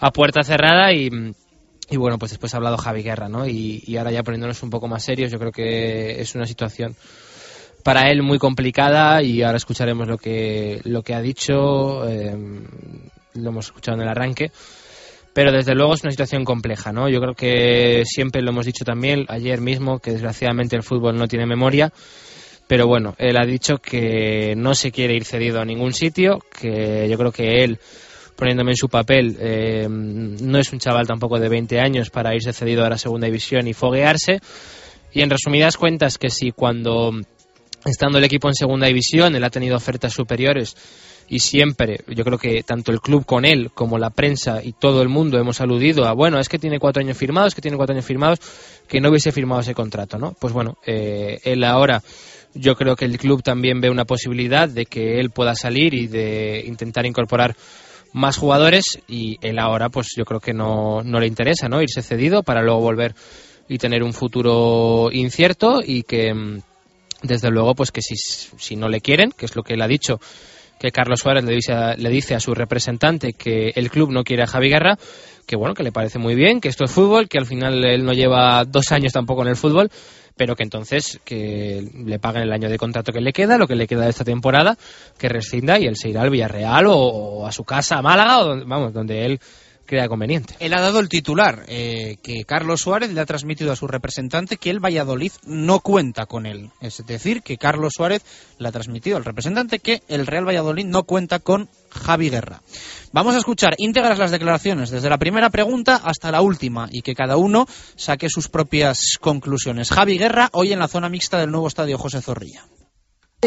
a puerta cerrada y, y bueno, pues después ha hablado Javi Guerra, ¿no? Y, ahora ya poniéndonos un poco más serios, yo creo que es una situación para él muy complicada y ahora escucharemos lo que, lo que ha dicho, eh, lo hemos escuchado en el arranque. Pero desde luego es una situación compleja, ¿no? Yo creo que siempre lo hemos dicho también, ayer mismo, que desgraciadamente el fútbol no tiene memoria. Pero bueno, él ha dicho que no se quiere ir cedido a ningún sitio, que yo creo que él, poniéndome en su papel, eh, no es un chaval tampoco de 20 años para irse cedido a la segunda división y foguearse. Y en resumidas cuentas, que si cuando estando el equipo en segunda división él ha tenido ofertas superiores y siempre, yo creo que tanto el club con él como la prensa y todo el mundo hemos aludido a, bueno, es que tiene cuatro años firmados, que tiene cuatro años firmados, que no hubiese firmado ese contrato, ¿no? Pues bueno, eh, él ahora, yo creo que el club también ve una posibilidad de que él pueda salir y de intentar incorporar más jugadores y él ahora, pues yo creo que no, no le interesa, ¿no? Irse cedido para luego volver y tener un futuro incierto y que, mm, desde luego, pues que si, si no le quieren, que es lo que él ha dicho, que Carlos Suárez le dice, a, le dice a su representante que el club no quiere a Javi Guerra, que bueno, que le parece muy bien, que esto es fútbol, que al final él no lleva dos años tampoco en el fútbol, pero que entonces que le paguen el año de contrato que le queda, lo que le queda de esta temporada, que rescinda y él se irá al Villarreal o, o a su casa a Málaga, o donde, vamos, donde él crea conveniente. Él ha dado el titular, eh, que Carlos Suárez le ha transmitido a su representante que el Valladolid no cuenta con él. Es decir, que Carlos Suárez le ha transmitido al representante que el Real Valladolid no cuenta con Javi Guerra. Vamos a escuchar íntegras las declaraciones, desde la primera pregunta hasta la última, y que cada uno saque sus propias conclusiones. Javi Guerra, hoy en la zona mixta del nuevo estadio José Zorrilla.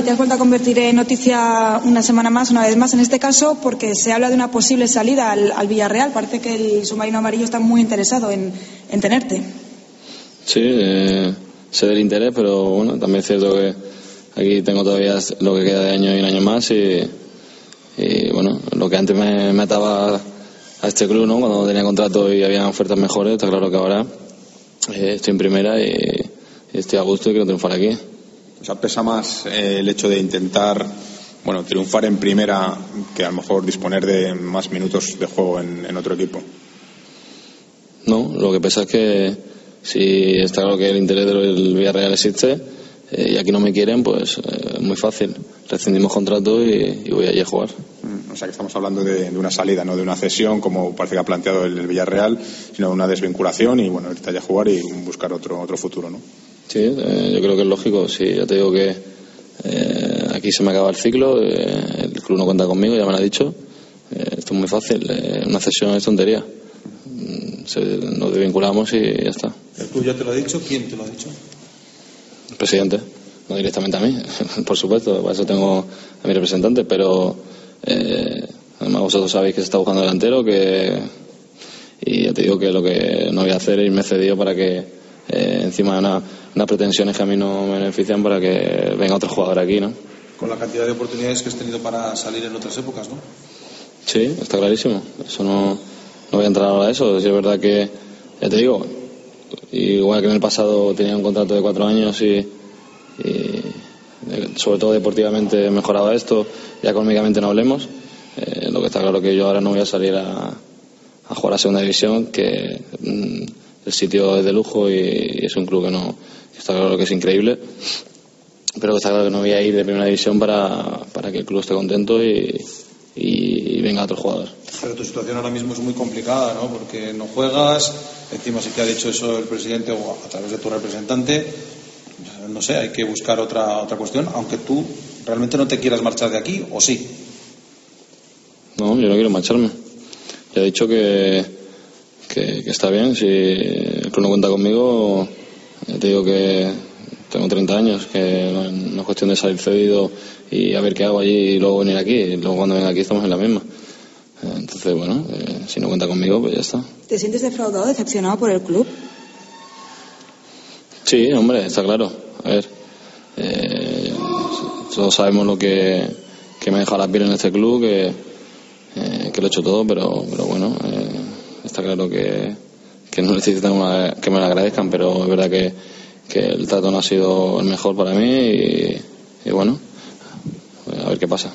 Te has vuelto a convertir en noticia una semana más, una vez más, en este caso, porque se habla de una posible salida al, al Villarreal. Parece que el submarino amarillo está muy interesado en, en tenerte. Sí, eh, sé del interés, pero bueno, también es cierto que aquí tengo todavía lo que queda de año y un año más y, y, bueno, lo que antes me, me ataba a este club, ¿no? Cuando tenía contrato y había ofertas mejores, está claro que ahora eh, estoy en primera y, y estoy a gusto y quiero triunfar aquí. O sea, pesa más eh, el hecho de intentar, bueno, triunfar en primera que a lo mejor disponer de más minutos de juego en, en otro equipo. No, lo que pasa es que si está claro que el interés del Villarreal existe eh, y aquí no me quieren, pues eh, muy fácil. Rescindimos contrato y, y voy allí a jugar. Mm, O sea, que estamos hablando de, de una salida, no de una cesión, como parece que ha planteado el, el Villarreal, sino de una desvinculación y, bueno, irte allá a jugar y buscar otro, otro futuro, ¿no? Sí, eh, yo creo que es lógico. Sí, ya te digo que eh, aquí se me acaba el ciclo, eh, el club no cuenta conmigo, ya me lo ha dicho. Eh, esto es muy fácil, eh, una cesión es tontería. Mm, se- nos desvinculamos y ya está. ¿El club ya te lo ha dicho? ¿Quién te lo ha dicho? El presidente, no directamente a mí, [laughs] por supuesto, para eso tengo a mi representante, pero eh, además vosotros sabéis que se está buscando delantero, que y ya te digo que lo que no voy a hacer es irme cedido para que eh, encima de una- unas pretensiones que a mí no me benefician para que venga otro jugador aquí, ¿no? Con la cantidad de oportunidades que has tenido para salir en otras épocas, ¿no? Sí, está clarísimo. Eso no, no voy a entrar ahora a eso. Si es verdad que, ya te digo, igual que en el pasado tenía un contrato de cuatro años y, y, sobre todo deportivamente mejoraba esto, ya económicamente no hablemos. Eh, lo que está claro que yo ahora no voy a salir a, jugar a segunda división, que mm, el sitio es de lujo y, es un club que no está claro que es increíble. Pero está claro que no voy a ir de primera división para, para que el club esté contento y, y venga otro jugador. Pero tu situación ahora mismo es muy complicada, ¿no? Porque no juegas, encima si te ha dicho eso el presidente o a través de tu representante, no sé, hay que buscar otra, otra cuestión, aunque tú realmente no te quieras marchar de aquí, ¿o sí? No, yo no quiero marcharme. Ya he dicho que, que, que está bien, si el club no cuenta conmigo, ya te digo que tengo 30 años, que no, no es cuestión de salir cedido y a ver qué hago allí y luego venir aquí. Y luego cuando venga aquí estamos en la misma. Entonces, bueno, eh, si no cuenta conmigo, pues ya está. ¿Te sientes defraudado, decepcionado por el club? Sí, hombre, está claro. A ver, eh, todos sabemos lo que, que me ha dejado la piel en este club, que, eh, que lo he hecho todo, pero, pero bueno, eh, está claro que, que no [laughs] necesitan una- que me lo agradezcan, pero es verdad que, que el trato no ha sido el mejor para mí y, y bueno, a ver qué pasa.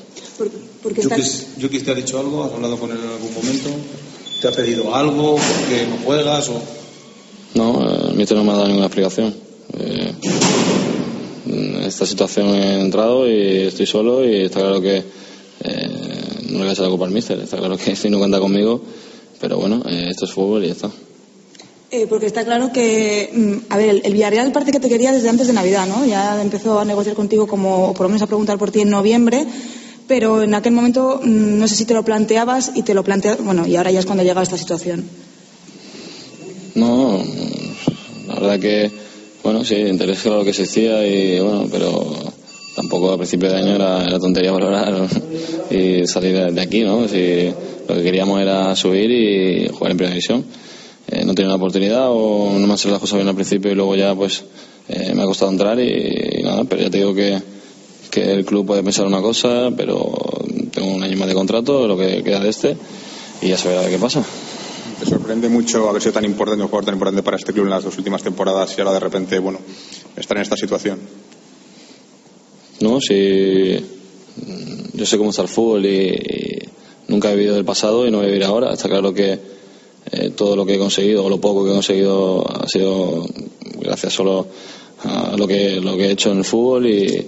Porque está... Yukis, te ha dicho algo, has hablado con él en algún momento, te ha pedido algo, por qué no juegas o... No, eh, el míster no me ha dado ninguna explicación. Eh, esta situación he entrado y estoy solo y está claro que eh, no le voy a la culpa al míster. Está claro que [laughs] si no cuenta conmigo, pero bueno, eh, esto es fútbol y ya está. Eh, porque está claro que, mm, a ver, el, Villarreal parece que te quería desde antes de Navidad, ¿no? Ya empezó a negociar contigo como, o por lo menos a preguntar por ti en noviembre, pero en aquel momento mm, no sé si te lo planteabas y te lo planteas, bueno, y ahora ya es cuando llega esta situación. No, la verdad que, bueno, sí, interés lo que existía y bueno, pero tampoco a principio de año era, era tontería valorar y salir de- aquí, ¿no? Si lo que queríamos era subir y jugar en primera división. Eh, no tenía una oportunidad o no me han las cosas bien al principio y luego ya pues eh, me ha costado entrar y, nada, pero ya te digo que, que el club puede pensar una cosa, pero tengo un año más de contrato, lo que queda de este, y ya se verá qué pasa. ¿Te sorprende mucho haber sido tan importante, un jugador tan importante para este club en las dos últimas temporadas y ahora de repente, bueno, estar en esta situación? No, si mm, yo sé cómo está el fútbol y, y nunca he vivido del pasado y no voy a vivir ahora. Está claro que eh, todo lo que he conseguido o lo poco que he conseguido ha sido gracias solo a lo que lo que he hecho en el fútbol y,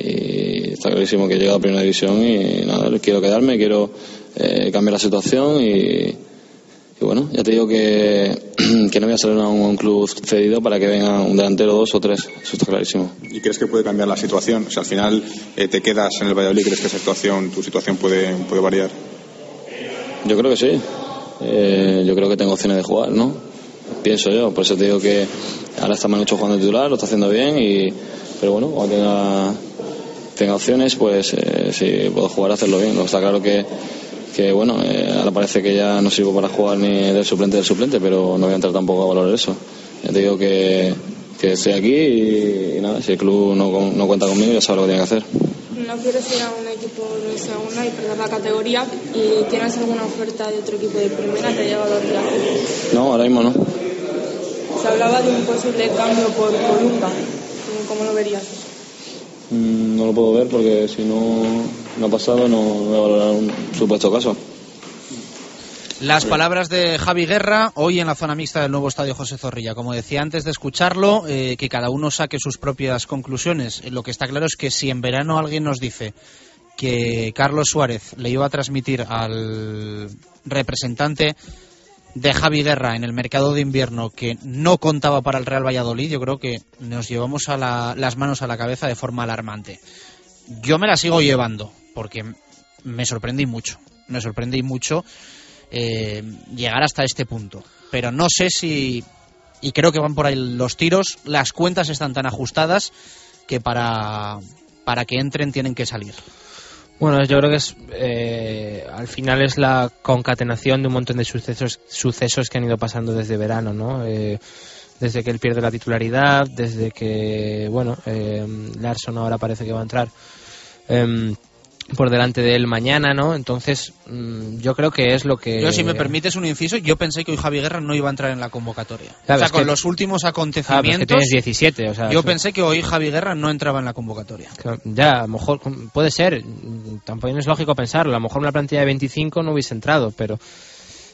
y está clarísimo que he llegado a primera división y nada, quiero quedarme, quiero eh, cambiar la situación y, y bueno, ya te digo que, [clears throat] que no voy a salir a un, a un club cedido para que venga un delantero, dos o tres, eso está clarísimo. ¿Y crees que puede cambiar la situación? O sea, al final eh, te quedas en el Valladolid, ¿crees que esa situación, tu situación puede, puede variar? Yo creo que sí. Eh, yo creo que tengo opciones de jugar, ¿no? Pienso yo. Por eso te digo que ahora está Manucho jugando titular, lo está haciendo bien, y, pero bueno, cuando tenga, tenga opciones, pues eh, si puedo jugar, hacerlo bien. Está claro que, que bueno, eh, ahora parece que ya no sirvo para jugar ni del suplente del suplente, pero no voy a entrar tampoco a valorar eso. Ya te digo que, que estoy aquí y, y nada, si el club no, no cuenta conmigo, ya sabe lo que tiene que hacer. No quieres ir a un equipo de segunda y perder la categoría y tienes alguna oferta de otro equipo de primera, te ha llegado a relación. No, ahora mismo no. Se hablaba de un posible cambio por Columba. ¿Cómo lo verías? Mm, No lo puedo ver porque si no, no ha pasado no a valorar un supuesto caso. Las palabras de Javi Guerra hoy en la zona mixta del nuevo estadio José Zorrilla. Como decía antes de escucharlo, eh, que cada uno saque sus propias conclusiones. Lo que está claro es que si en verano alguien nos dice que Carlos Suárez le iba a transmitir al representante de Javi Guerra en el mercado de invierno que no contaba para el Real Valladolid, yo creo que nos llevamos a la- las manos a la cabeza de forma alarmante. Yo me la sigo llevando porque me sorprendí mucho, me sorprendí mucho eh, llegar hasta este punto. Pero no sé si, y creo que van por ahí los tiros, las cuentas están tan ajustadas que para, para que entren tienen que salir. Bueno, yo creo que es eh, al final es la concatenación de un montón de sucesos sucesos que han ido pasando desde verano, ¿no? Eh, desde que él pierde la titularidad, desde que bueno, eh, Larson ahora parece que va a entrar. Por delante de él mañana, ¿no? Entonces, mm, yo creo que es lo que... Yo, si me permites un inciso, yo pensé que hoy Javi Guerra no iba a entrar en la convocatoria. Claro, o sea, con que- los últimos Ah, es acontecimientos... que tienes 17, o sea... yo eso- pensé que hoy Javi Guerra no entraba en la convocatoria. Ya, a lo mejor puede ser, mm, tampoco es lógico pensarlo, a lo mejor una plantilla de 25 no hubiese entrado, pero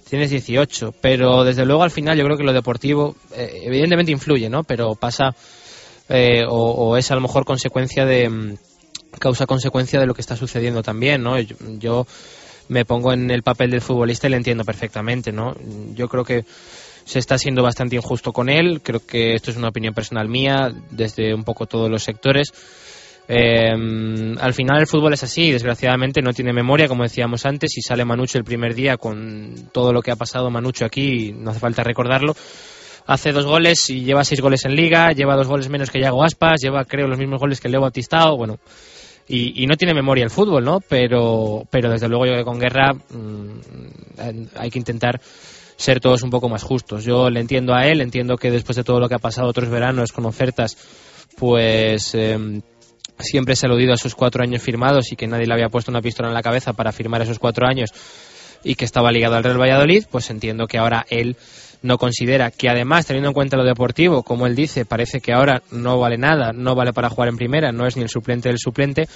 tienes 18, pero desde luego al final yo creo que lo deportivo eh, evidentemente influye, ¿no? Pero pasa eh, o, o es a lo mejor consecuencia de mm, causa consecuencia de lo que está sucediendo también, ¿no? Yo, me pongo en el papel del futbolista y le entiendo perfectamente, ¿no? Yo creo que se está siendo bastante injusto con él. Creo que esto es una opinión personal mía, desde un poco todos los sectores. Eh, al final el fútbol es así, desgraciadamente no tiene memoria, como decíamos antes, y sale Manucho el primer día con todo lo que ha pasado Manucho aquí, no hace falta recordarlo. Hace dos goles y lleva seis goles en liga, lleva dos goles menos que Yago Aspas, lleva creo los mismos goles que Leo Batistao, bueno, y, no tiene memoria el fútbol, ¿no? Pero, pero desde luego yo que con Guerra mm, hay que intentar ser todos un poco más justos. Yo le entiendo a él, entiendo que después de todo lo que ha pasado otros veranos con ofertas, pues eh, siempre se ha aludido a sus cuatro años firmados y que nadie le había puesto una pistola en la cabeza para firmar esos cuatro años y que estaba ligado al Real Valladolid, pues entiendo que ahora él no considera que además, teniendo en cuenta lo deportivo, como él dice, parece que ahora no vale nada, no vale para jugar en primera, no es ni el suplente del suplente,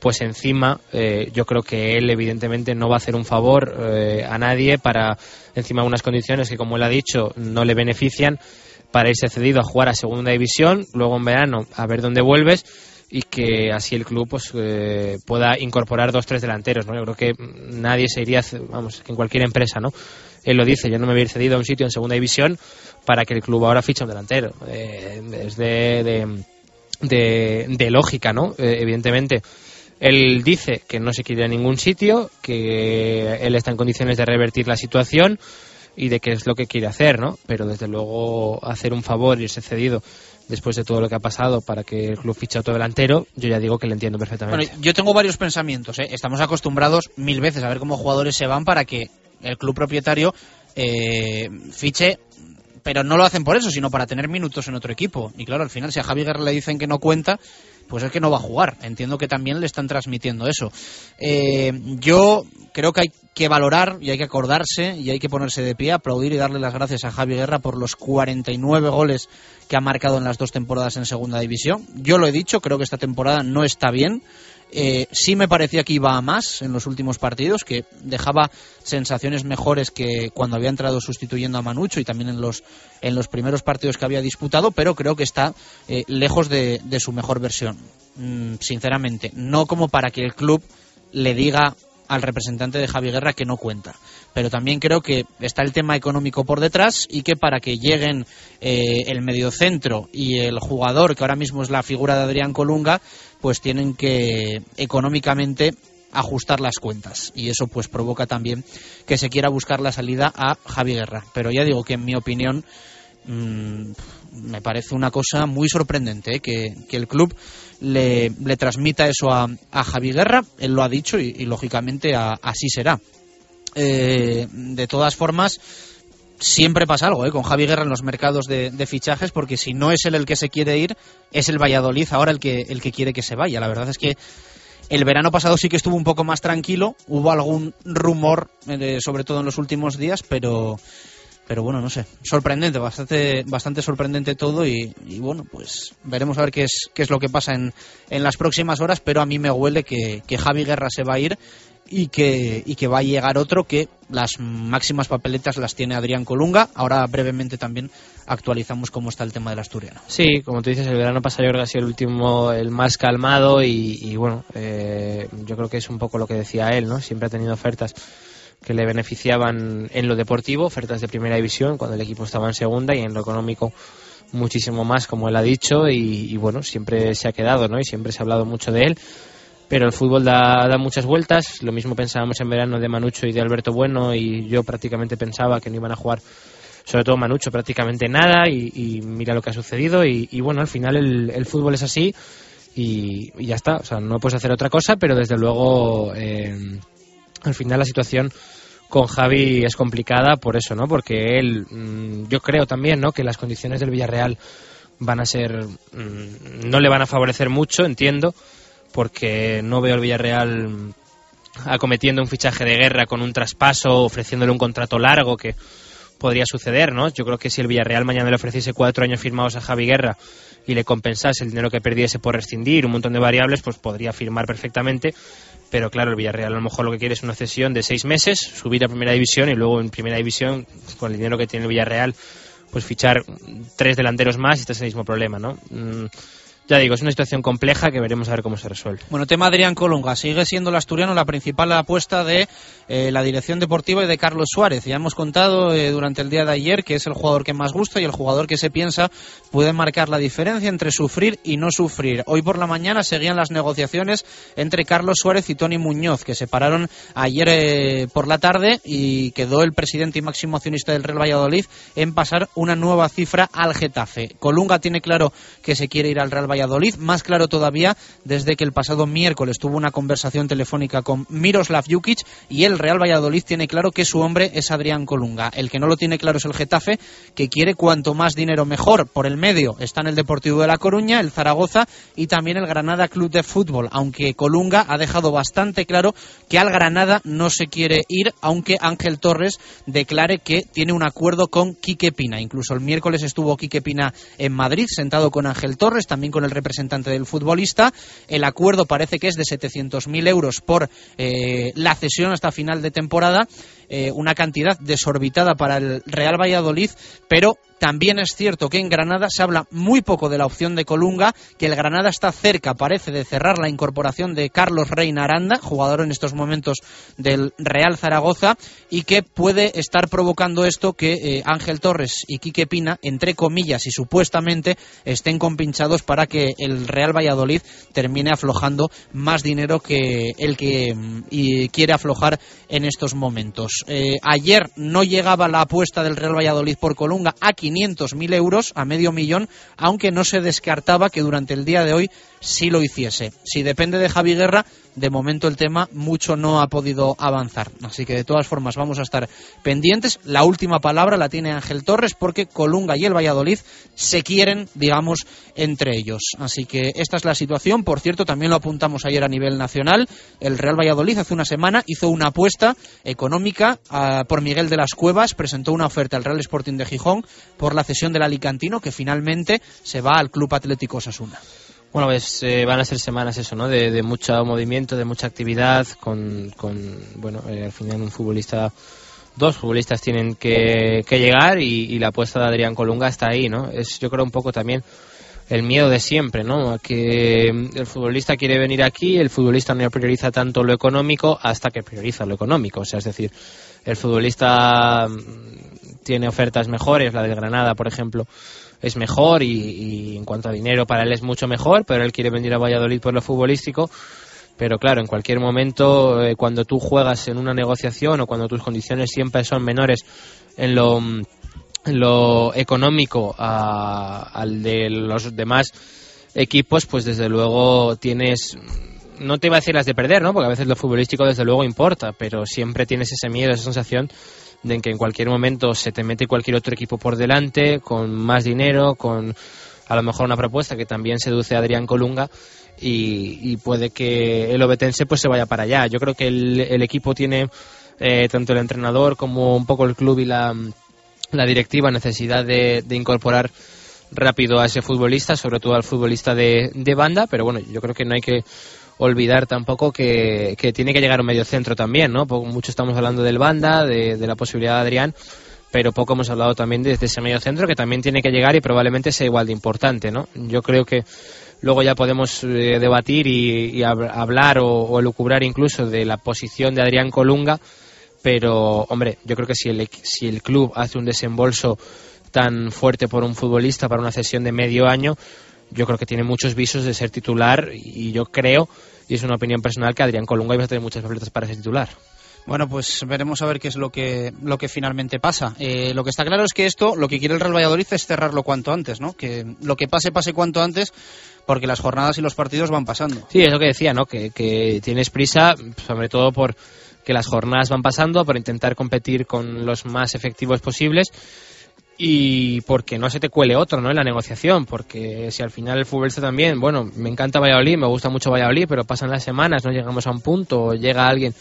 pues encima eh, yo creo que él evidentemente no va a hacer un favor eh, a nadie para encima unas condiciones que como él ha dicho no le benefician para irse cedido a jugar a segunda división luego en verano a ver dónde vuelves y que así el club pues eh, pueda incorporar dos tres delanteros ¿no? yo creo que nadie se iría vamos en cualquier empresa no él lo dice yo no me voy a ir cedido a un sitio en segunda división para que el club ahora fiche un delantero Eh, es de, lógica no Eh, evidentemente él dice que no se quiere a ningún sitio, que él está en condiciones de revertir la situación y de qué es lo que quiere hacer, ¿no? Pero desde luego hacer un favor y irse cedido después de todo lo que ha pasado para que el club fiche a otro delantero, yo ya digo que le entiendo perfectamente. Yo tengo varios pensamientos. ¿eh? Estamos acostumbrados mil veces a ver cómo jugadores se van para que el club propietario eh, fiche, pero no lo hacen por eso, sino para tener minutos en otro equipo. Y claro, al final, si a Javi Guerra le dicen que no cuenta, pues es que no va a jugar. Entiendo que también le están transmitiendo eso. Eh, yo creo que hay que valorar y hay que acordarse y hay que ponerse de pie, aplaudir y darle las gracias a Javi Guerra por los 49 goles que ha marcado en las dos temporadas en Segunda División. Yo lo he dicho, creo que esta temporada no está bien. Eh, sí me parecía que iba a más en los últimos partidos, que dejaba sensaciones mejores que cuando había entrado sustituyendo a Manucho y también en los, en los primeros partidos que había disputado, pero creo que está eh, lejos de, su mejor versión, Mm, sinceramente. No como para que el club le diga al representante de Javi Guerra que no cuenta. Pero también creo que está el tema económico por detrás y que para que lleguen eh, el mediocentro y el jugador, que ahora mismo es la figura de Adrián Colunga, pues tienen que económicamente ajustar las cuentas y eso pues provoca también que se quiera buscar la salida a Javi Guerra. Pero ya digo que en mi opinión mm, me parece una cosa muy sorprendente ¿eh? que, que el club le, le transmita eso a, a Javi Guerra, él lo ha dicho y, lógicamente a- así será. Eh, de todas formas, siempre pasa algo ¿eh? con Javi Guerra en los mercados de, fichajes, porque si no es él el que se quiere ir, es el Valladolid ahora el que, el que quiere que se vaya. La verdad es que el verano pasado sí que estuvo un poco más tranquilo, hubo algún rumor, eh, sobre todo en los últimos días, pero pero bueno, no sé, sorprendente, bastante, bastante sorprendente todo y, y bueno, pues veremos a ver qué es, qué es lo que pasa en, en las próximas horas, pero a mí me huele que, que Javi Guerra se va a ir y que, y que va a llegar otro que las máximas papeletas las tiene Adrián Colunga. Ahora brevemente también actualizamos cómo está el tema del asturiano. Sí, como tú dices, el verano pasado yo creo ha sido el último, el más calmado y, y bueno, eh, yo creo que es un poco lo que decía él, ¿no? Siempre ha tenido ofertas que le beneficiaban en lo deportivo, ofertas de primera división cuando el equipo estaba en segunda y en lo económico muchísimo más, como él ha dicho, y, y bueno, siempre se ha quedado, ¿no? Y siempre se ha hablado mucho de él. Pero el fútbol da, da muchas vueltas. Lo mismo pensábamos en verano de Manucho y de Alberto Bueno, y yo prácticamente pensaba que no iban a jugar, sobre todo Manucho, prácticamente nada. Y, y mira lo que ha sucedido. Y, bueno, al final el, el fútbol es así. Y, y ya está. O sea, no puedes hacer otra cosa, pero desde luego, eh, al final la situación con Javi es complicada por eso, ¿no? Porque él, mm, yo creo también, ¿no? Que las condiciones del Villarreal van a ser, mm, no le van a favorecer mucho, entiendo, porque no veo al Villarreal acometiendo un fichaje de guerra con un traspaso, ofreciéndole un contrato largo que podría suceder, ¿no? Yo creo que si el Villarreal mañana le ofreciese cuatro años firmados a Javi Guerra y le compensase el dinero que perdiese por rescindir, un montón de variables, pues podría firmar perfectamente. Pero claro, el Villarreal a lo mejor lo que quiere es una cesión de seis meses, subir a primera división y luego en primera división, con el dinero que tiene el Villarreal, pues fichar tres delanteros más y este es el mismo problema, ¿no? Mm, ya digo, es una situación compleja que veremos a ver cómo se resuelve. Bueno, tema Adrián Colunga. Sigue siendo el asturiano la principal apuesta de eh, la dirección deportiva y de Carlos Suárez. Ya hemos contado eh, durante el día de ayer que es el jugador que más gusta y el jugador que se piensa puede marcar la diferencia entre sufrir y no sufrir. Hoy por la mañana seguían las negociaciones entre Carlos Suárez y Tony Muñoz, que se pararon ayer eh, por la tarde y quedó el presidente y máximo accionista del Real Valladolid en pasar una nueva cifra al Getafe. Colunga tiene claro que se quiere ir al Real Valladolid Valladolid. Más claro todavía desde que el pasado miércoles tuvo una conversación telefónica con Miroslav Jukic y el Real Valladolid tiene claro que su hombre es Adrián Colunga. El que no lo tiene claro es el Getafe, que quiere cuanto más dinero mejor. Por el medio están el Deportivo de La Coruña, el Zaragoza y también el Granada Club de Fútbol, aunque Colunga ha dejado bastante claro que al Granada no se quiere ir, aunque Ángel Torres declare que tiene un acuerdo con Quique Pina. Incluso el miércoles estuvo Quique Pina en Madrid, sentado con Ángel Torres, también con el representante del futbolista. El acuerdo parece que es de 700.000 euros por eh, la cesión hasta final de temporada, eh, una cantidad desorbitada para el Real Valladolid, pero también es cierto que en Granada se habla muy poco de la opción de Colunga, que el Granada está cerca, parece, de cerrar la incorporación de Carlos Reina Aranda, jugador en estos momentos del Real Zaragoza, y que puede estar provocando esto que eh, Ángel Torres y Quique Pina, entre comillas y supuestamente, estén compinchados para que el Real Valladolid termine aflojando más dinero que el que mm, quiere aflojar en estos momentos. Eh, ayer no llegaba la apuesta del Real Valladolid por Colunga aquí 500.000 euros a medio millón, aunque no se descartaba que durante el día de hoy sí lo hiciese. Si depende de Javi Guerra, de momento el tema mucho no ha podido avanzar. Así que de todas formas vamos a estar pendientes. La última palabra la tiene Ángel Torres porque Colunga y el Valladolid se quieren, digamos, entre ellos. Así que esta es la situación. Por cierto, también lo apuntamos ayer a nivel nacional. El Real Valladolid hace una semana hizo una apuesta económica ah, por Miguel de las Cuevas, presentó una oferta al Real Sporting de Gijón por la cesión del Alicantino que finalmente se va al Club Atlético Osasuna. Bueno, pues eh, van a ser semanas eso, ¿no? De, mucho movimiento, de mucha actividad, con, con bueno, eh, al final un futbolista, dos futbolistas tienen que, llegar y, la apuesta de Adrián Colunga está ahí, ¿no? Es yo creo un poco también el miedo de siempre, ¿no? Que el futbolista quiere venir aquí, el futbolista no prioriza tanto lo económico hasta que prioriza lo económico, o sea, es decir, el futbolista mm, tiene ofertas mejores, la de Granada, por ejemplo, es mejor y, en cuanto a dinero para él es mucho mejor, pero él quiere venir a Valladolid por lo futbolístico. Pero claro, en cualquier momento, eh, cuando tú juegas en una negociación o cuando tus condiciones siempre son menores en lo, lo económico al de los demás equipos, pues desde luego tienes no te iba a decir las de perder, ¿no? Porque a veces lo futbolístico desde luego importa, pero siempre tienes ese miedo, esa sensación de que en cualquier momento se te mete cualquier otro equipo por delante, con más dinero, con a lo mejor una propuesta que también seduce a Adrián Colunga y, puede que el obetense pues se vaya para allá. Yo creo que el, equipo tiene, eh, tanto el entrenador como un poco el club y la, la directiva, necesidad de, de incorporar rápido a ese futbolista, sobre todo al futbolista de, de banda, pero bueno, yo creo que no hay que olvidar tampoco que, tiene que llegar un medio centro también, ¿no? Mucho estamos hablando del banda, de, la posibilidad de Adrián, pero poco hemos hablado también de, ese medio centro que también tiene que llegar y probablemente sea igual de importante, ¿no? Yo creo que luego ya podemos eh, debatir y, hablar o, o lucubrar incluso de la posición de Adrián Colunga, pero hombre, yo creo que si el, si el club hace un desembolso tan fuerte por un futbolista para una cesión de medio año, yo creo que tiene muchos visos de ser titular y yo creo y es una opinión personal que Adrián Colunga iba a tener muchas papeletas para ser titular. Bueno, pues veremos a ver qué es lo que, lo que finalmente pasa. Eh, lo que está claro es que esto, lo que quiere el Real Valladolid es cerrarlo cuanto antes, ¿no? Que lo que pase, pase cuanto antes, porque las jornadas y los partidos van pasando. Sí, es lo que decía, ¿no? Que, que tienes prisa, sobre todo por que las jornadas van pasando, por intentar competir con los más efectivos posibles y porque no se te cuele otro ¿no? en la negociación, porque si al final el fútbol está también, bueno, me encanta Valladolid, me gusta mucho Valladolid, pero pasan las semanas, no llegamos a un punto, o llega alguien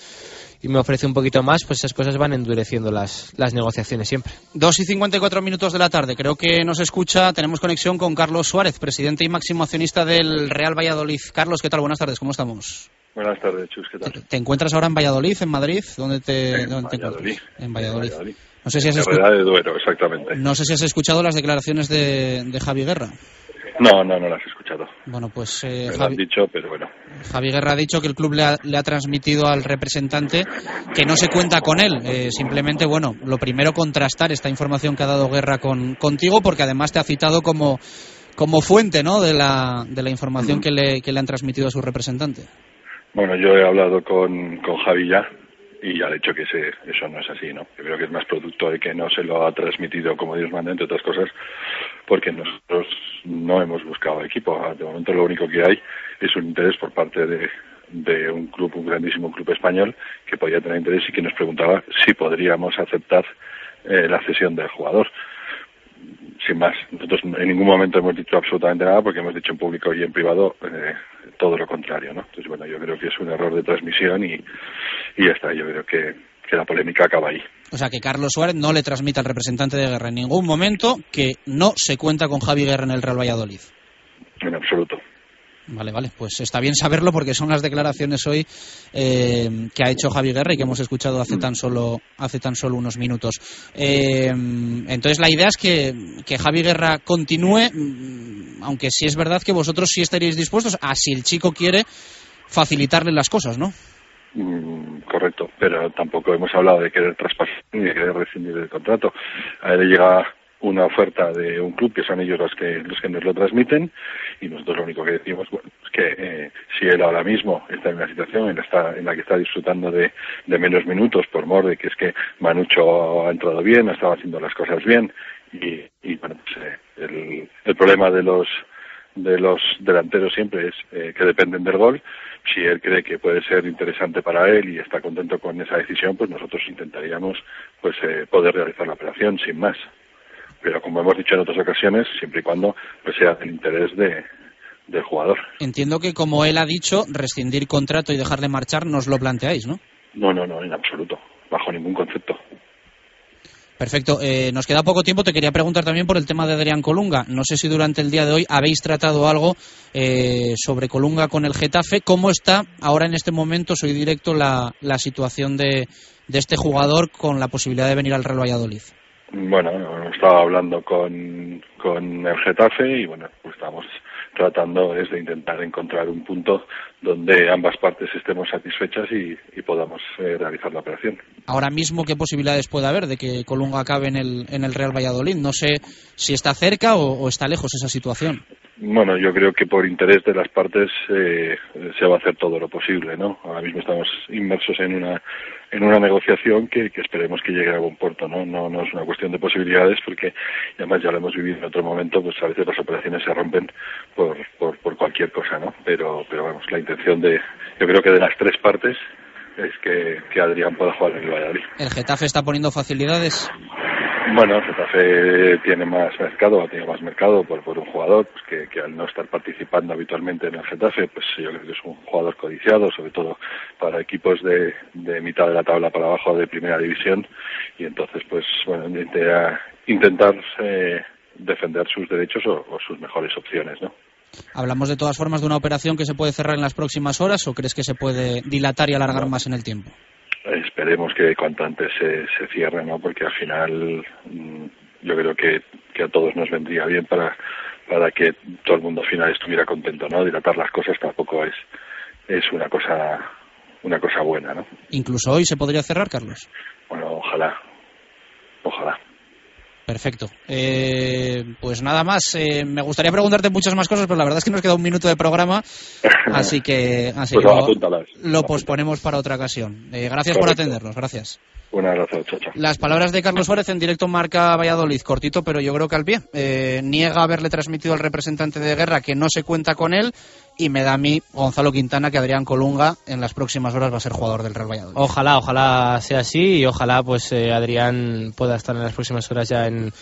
y me ofrece un poquito más, pues esas cosas van endureciendo las, las negociaciones siempre. Dos y 54 minutos de la tarde, creo que nos escucha, tenemos conexión con Carlos Suárez, presidente y máximo accionista del Real Valladolid. Carlos, ¿qué tal? Buenas tardes, ¿cómo estamos? Buenas tardes, Chus, ¿qué tal? ¿Te encuentras ahora en Valladolid, en Madrid? ¿Dónde te, en dónde te encuentras? En Valladolid. En Valladolid. No sé si has En escu- Herrera de Duero, exactamente. No sé si has escuchado las declaraciones de, de Javi Guerra. No, no, no las he escuchado. Bueno, pues eh, Me lo han dicho, pero bueno. Javi Guerra ha dicho que el club le ha, le ha transmitido al representante que no se cuenta con él. Eh, simplemente, bueno, lo primero contrastar esta información que ha dado Guerra con, contigo, porque además te ha citado como, como fuente ¿no? de, la, de la información que le, que le han transmitido a su representante. Bueno, yo he hablado con, con Javi ya y ya le he dicho que ese, eso no es así, ¿no? Yo creo que es más producto de que no se lo ha transmitido como Dios manda, entre otras cosas, porque nosotros no hemos buscado equipo. De momento lo único que hay es un interés por parte de, de un club, un grandísimo club español, que podía tener interés y que nos preguntaba si podríamos aceptar eh, la cesión del jugador. Sin más, nosotros en ningún momento hemos dicho absolutamente nada porque hemos dicho en público y en privado eh, todo lo contrario, ¿no? Entonces, bueno, yo creo que es un error de transmisión y, y ya está. Yo creo que, que la polémica acaba ahí. O sea, que Carlos Suárez no le transmite al representante de Guerra en ningún momento que no se cuenta con Javi Guerra en el Real Valladolid. En absoluto. Vale, vale, pues está bien saberlo porque son las declaraciones hoy eh, que ha hecho Javi Guerra y que hemos escuchado hace tan solo hace tan solo unos minutos. Eh, entonces la idea es que, que Javi Guerra continúe, mm, aunque sí es verdad que vosotros sí estaríais dispuestos a si el chico quiere facilitarle las cosas, ¿no? Mm, correcto, pero tampoco hemos hablado de querer traspasar ni de querer rescindir el contrato. A él le llega una oferta de un club que son ellos los que los que nos lo transmiten y nosotros lo único que decimos bueno, es que eh, si él ahora mismo está en una situación en la, está- en la que está disfrutando de, de menos minutos por mor de que es que Manucho ha entrado bien, ha estado haciendo las cosas bien y, bueno, pues, eh, el, el problema de los de los delanteros siempre es eh, que dependen del gol. Si él cree que puede ser interesante para él y está contento con esa decisión, pues nosotros intentaríamos pues eh, poder realizar la operación sin más. Pero como hemos dicho en otras ocasiones, siempre y cuando pues sea del interés de, del jugador. Entiendo que como él ha dicho, rescindir contrato y dejarle marchar, nos lo planteáis, ¿no? No, no, no, en absoluto, bajo ningún concepto. Perfecto. Eh, nos queda poco tiempo. Te quería preguntar también por el tema de Adrián Colunga. No sé si durante el día de hoy habéis tratado algo eh, sobre Colunga con el Getafe. ¿Cómo está ahora en este momento, soy directo, la, la situación de, de este jugador con la posibilidad de venir al Real Valladolid? Bueno, estaba hablando con, con el Getafe y bueno, pues estamos tratando es de intentar encontrar un punto donde ambas partes estemos satisfechas y, podamos eh, realizar la operación. Ahora mismo, ¿qué posibilidades puede haber de que Colunga acabe en el, en el Real Valladolid? No sé si está cerca o está lejos esa situación. Bueno, yo creo que por interés de las partes eh, se va a hacer todo lo posible, ¿no? Ahora mismo estamos inmersos en una en una negociación que, que esperemos que llegue a buen puerto, ¿no? ¿no? Es una cuestión de posibilidades porque además ya lo hemos vivido en otro momento, pues a veces las operaciones se rompen por, por, por cualquier cosa, ¿no? Pero, pero vamos, la intención de, yo creo que de las tres partes es que, que Adrián pueda jugar en el Valladolid. ¿El Getafe está poniendo facilidades? Bueno, Getafe tiene más mercado, ha tenido más mercado por, por un jugador pues que, que al no estar participando habitualmente en el Getafe, pues yo creo que es un jugador codiciado, sobre todo para equipos de, de mitad de la tabla para abajo de primera división, y entonces, pues bueno, intenta- intentar eh, defender sus derechos o, o sus mejores opciones, ¿no? ¿Hablamos de todas formas de una operación que se puede cerrar en las próximas horas o crees que se puede dilatar y alargar más en el tiempo? Esperemos que cuanto antes se, se cierre, ¿no? Porque al final mm, yo creo que, que a todos nos vendría bien para para que todo el mundo al final estuviera contento, ¿no? Dilatar las cosas tampoco es es una cosa una cosa buena, ¿no? Incluso hoy se podría cerrar, Carlos. Bueno, ojalá, ojalá. Perfecto. Eh, pues nada más. Eh, me gustaría preguntarte muchas más cosas, pero la verdad es que nos queda un minuto de programa, así que, así Pues lo, posponemos para otra ocasión. Eh, gracias por atendernos. Gracias. Abrazo, chao, chao. Las palabras de Carlos Suárez en directo marca Valladolid, cortito, pero yo creo que al pie. Eh, niega haberle transmitido al representante de guerra que no se cuenta con él y me da a mí, Gonzalo Quintana, que Adrián Colunga en las próximas horas va a ser jugador del Real Valladolid. Ojalá, ojalá sea así y ojalá pues eh, Adrián pueda estar en las próximas horas ya en,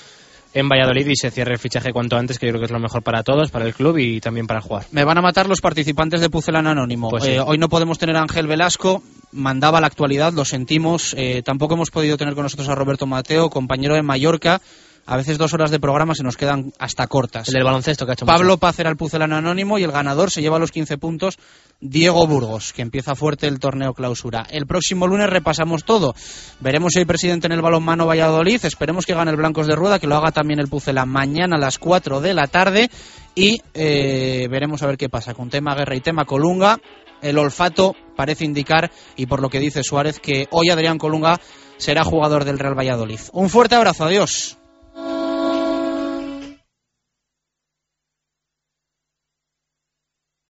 en Valladolid y se cierre el fichaje cuanto antes, que yo creo que es lo mejor para todos, para el club y también para jugar. Me van a matar los participantes de Pucelano Anónimo. Pues sí. Eh, hoy no podemos tener a Ángel Velasco, mandaba la actualidad, lo sentimos. Eh, tampoco hemos podido tener con nosotros a Roberto Mateo, compañero de Mallorca. A veces dos horas de programa se nos quedan hasta cortas. El del baloncesto que ha hecho Pablo mucho. Paz era el Pucelano Anónimo y el ganador se lleva los 15 puntos. Diego Burgos, que empieza fuerte el torneo clausura. El próximo lunes repasamos todo. Veremos si hay presidente en el balonmano Valladolid. Esperemos que gane el Blancos de Rueda, que lo haga también el Pucela mañana a las 4 de la tarde. Y eh, veremos a ver qué pasa con tema guerra y tema Colunga. El olfato parece indicar, y por lo que dice Suárez, que hoy Adrián Colunga será jugador del Real Valladolid. Un fuerte abrazo, adiós.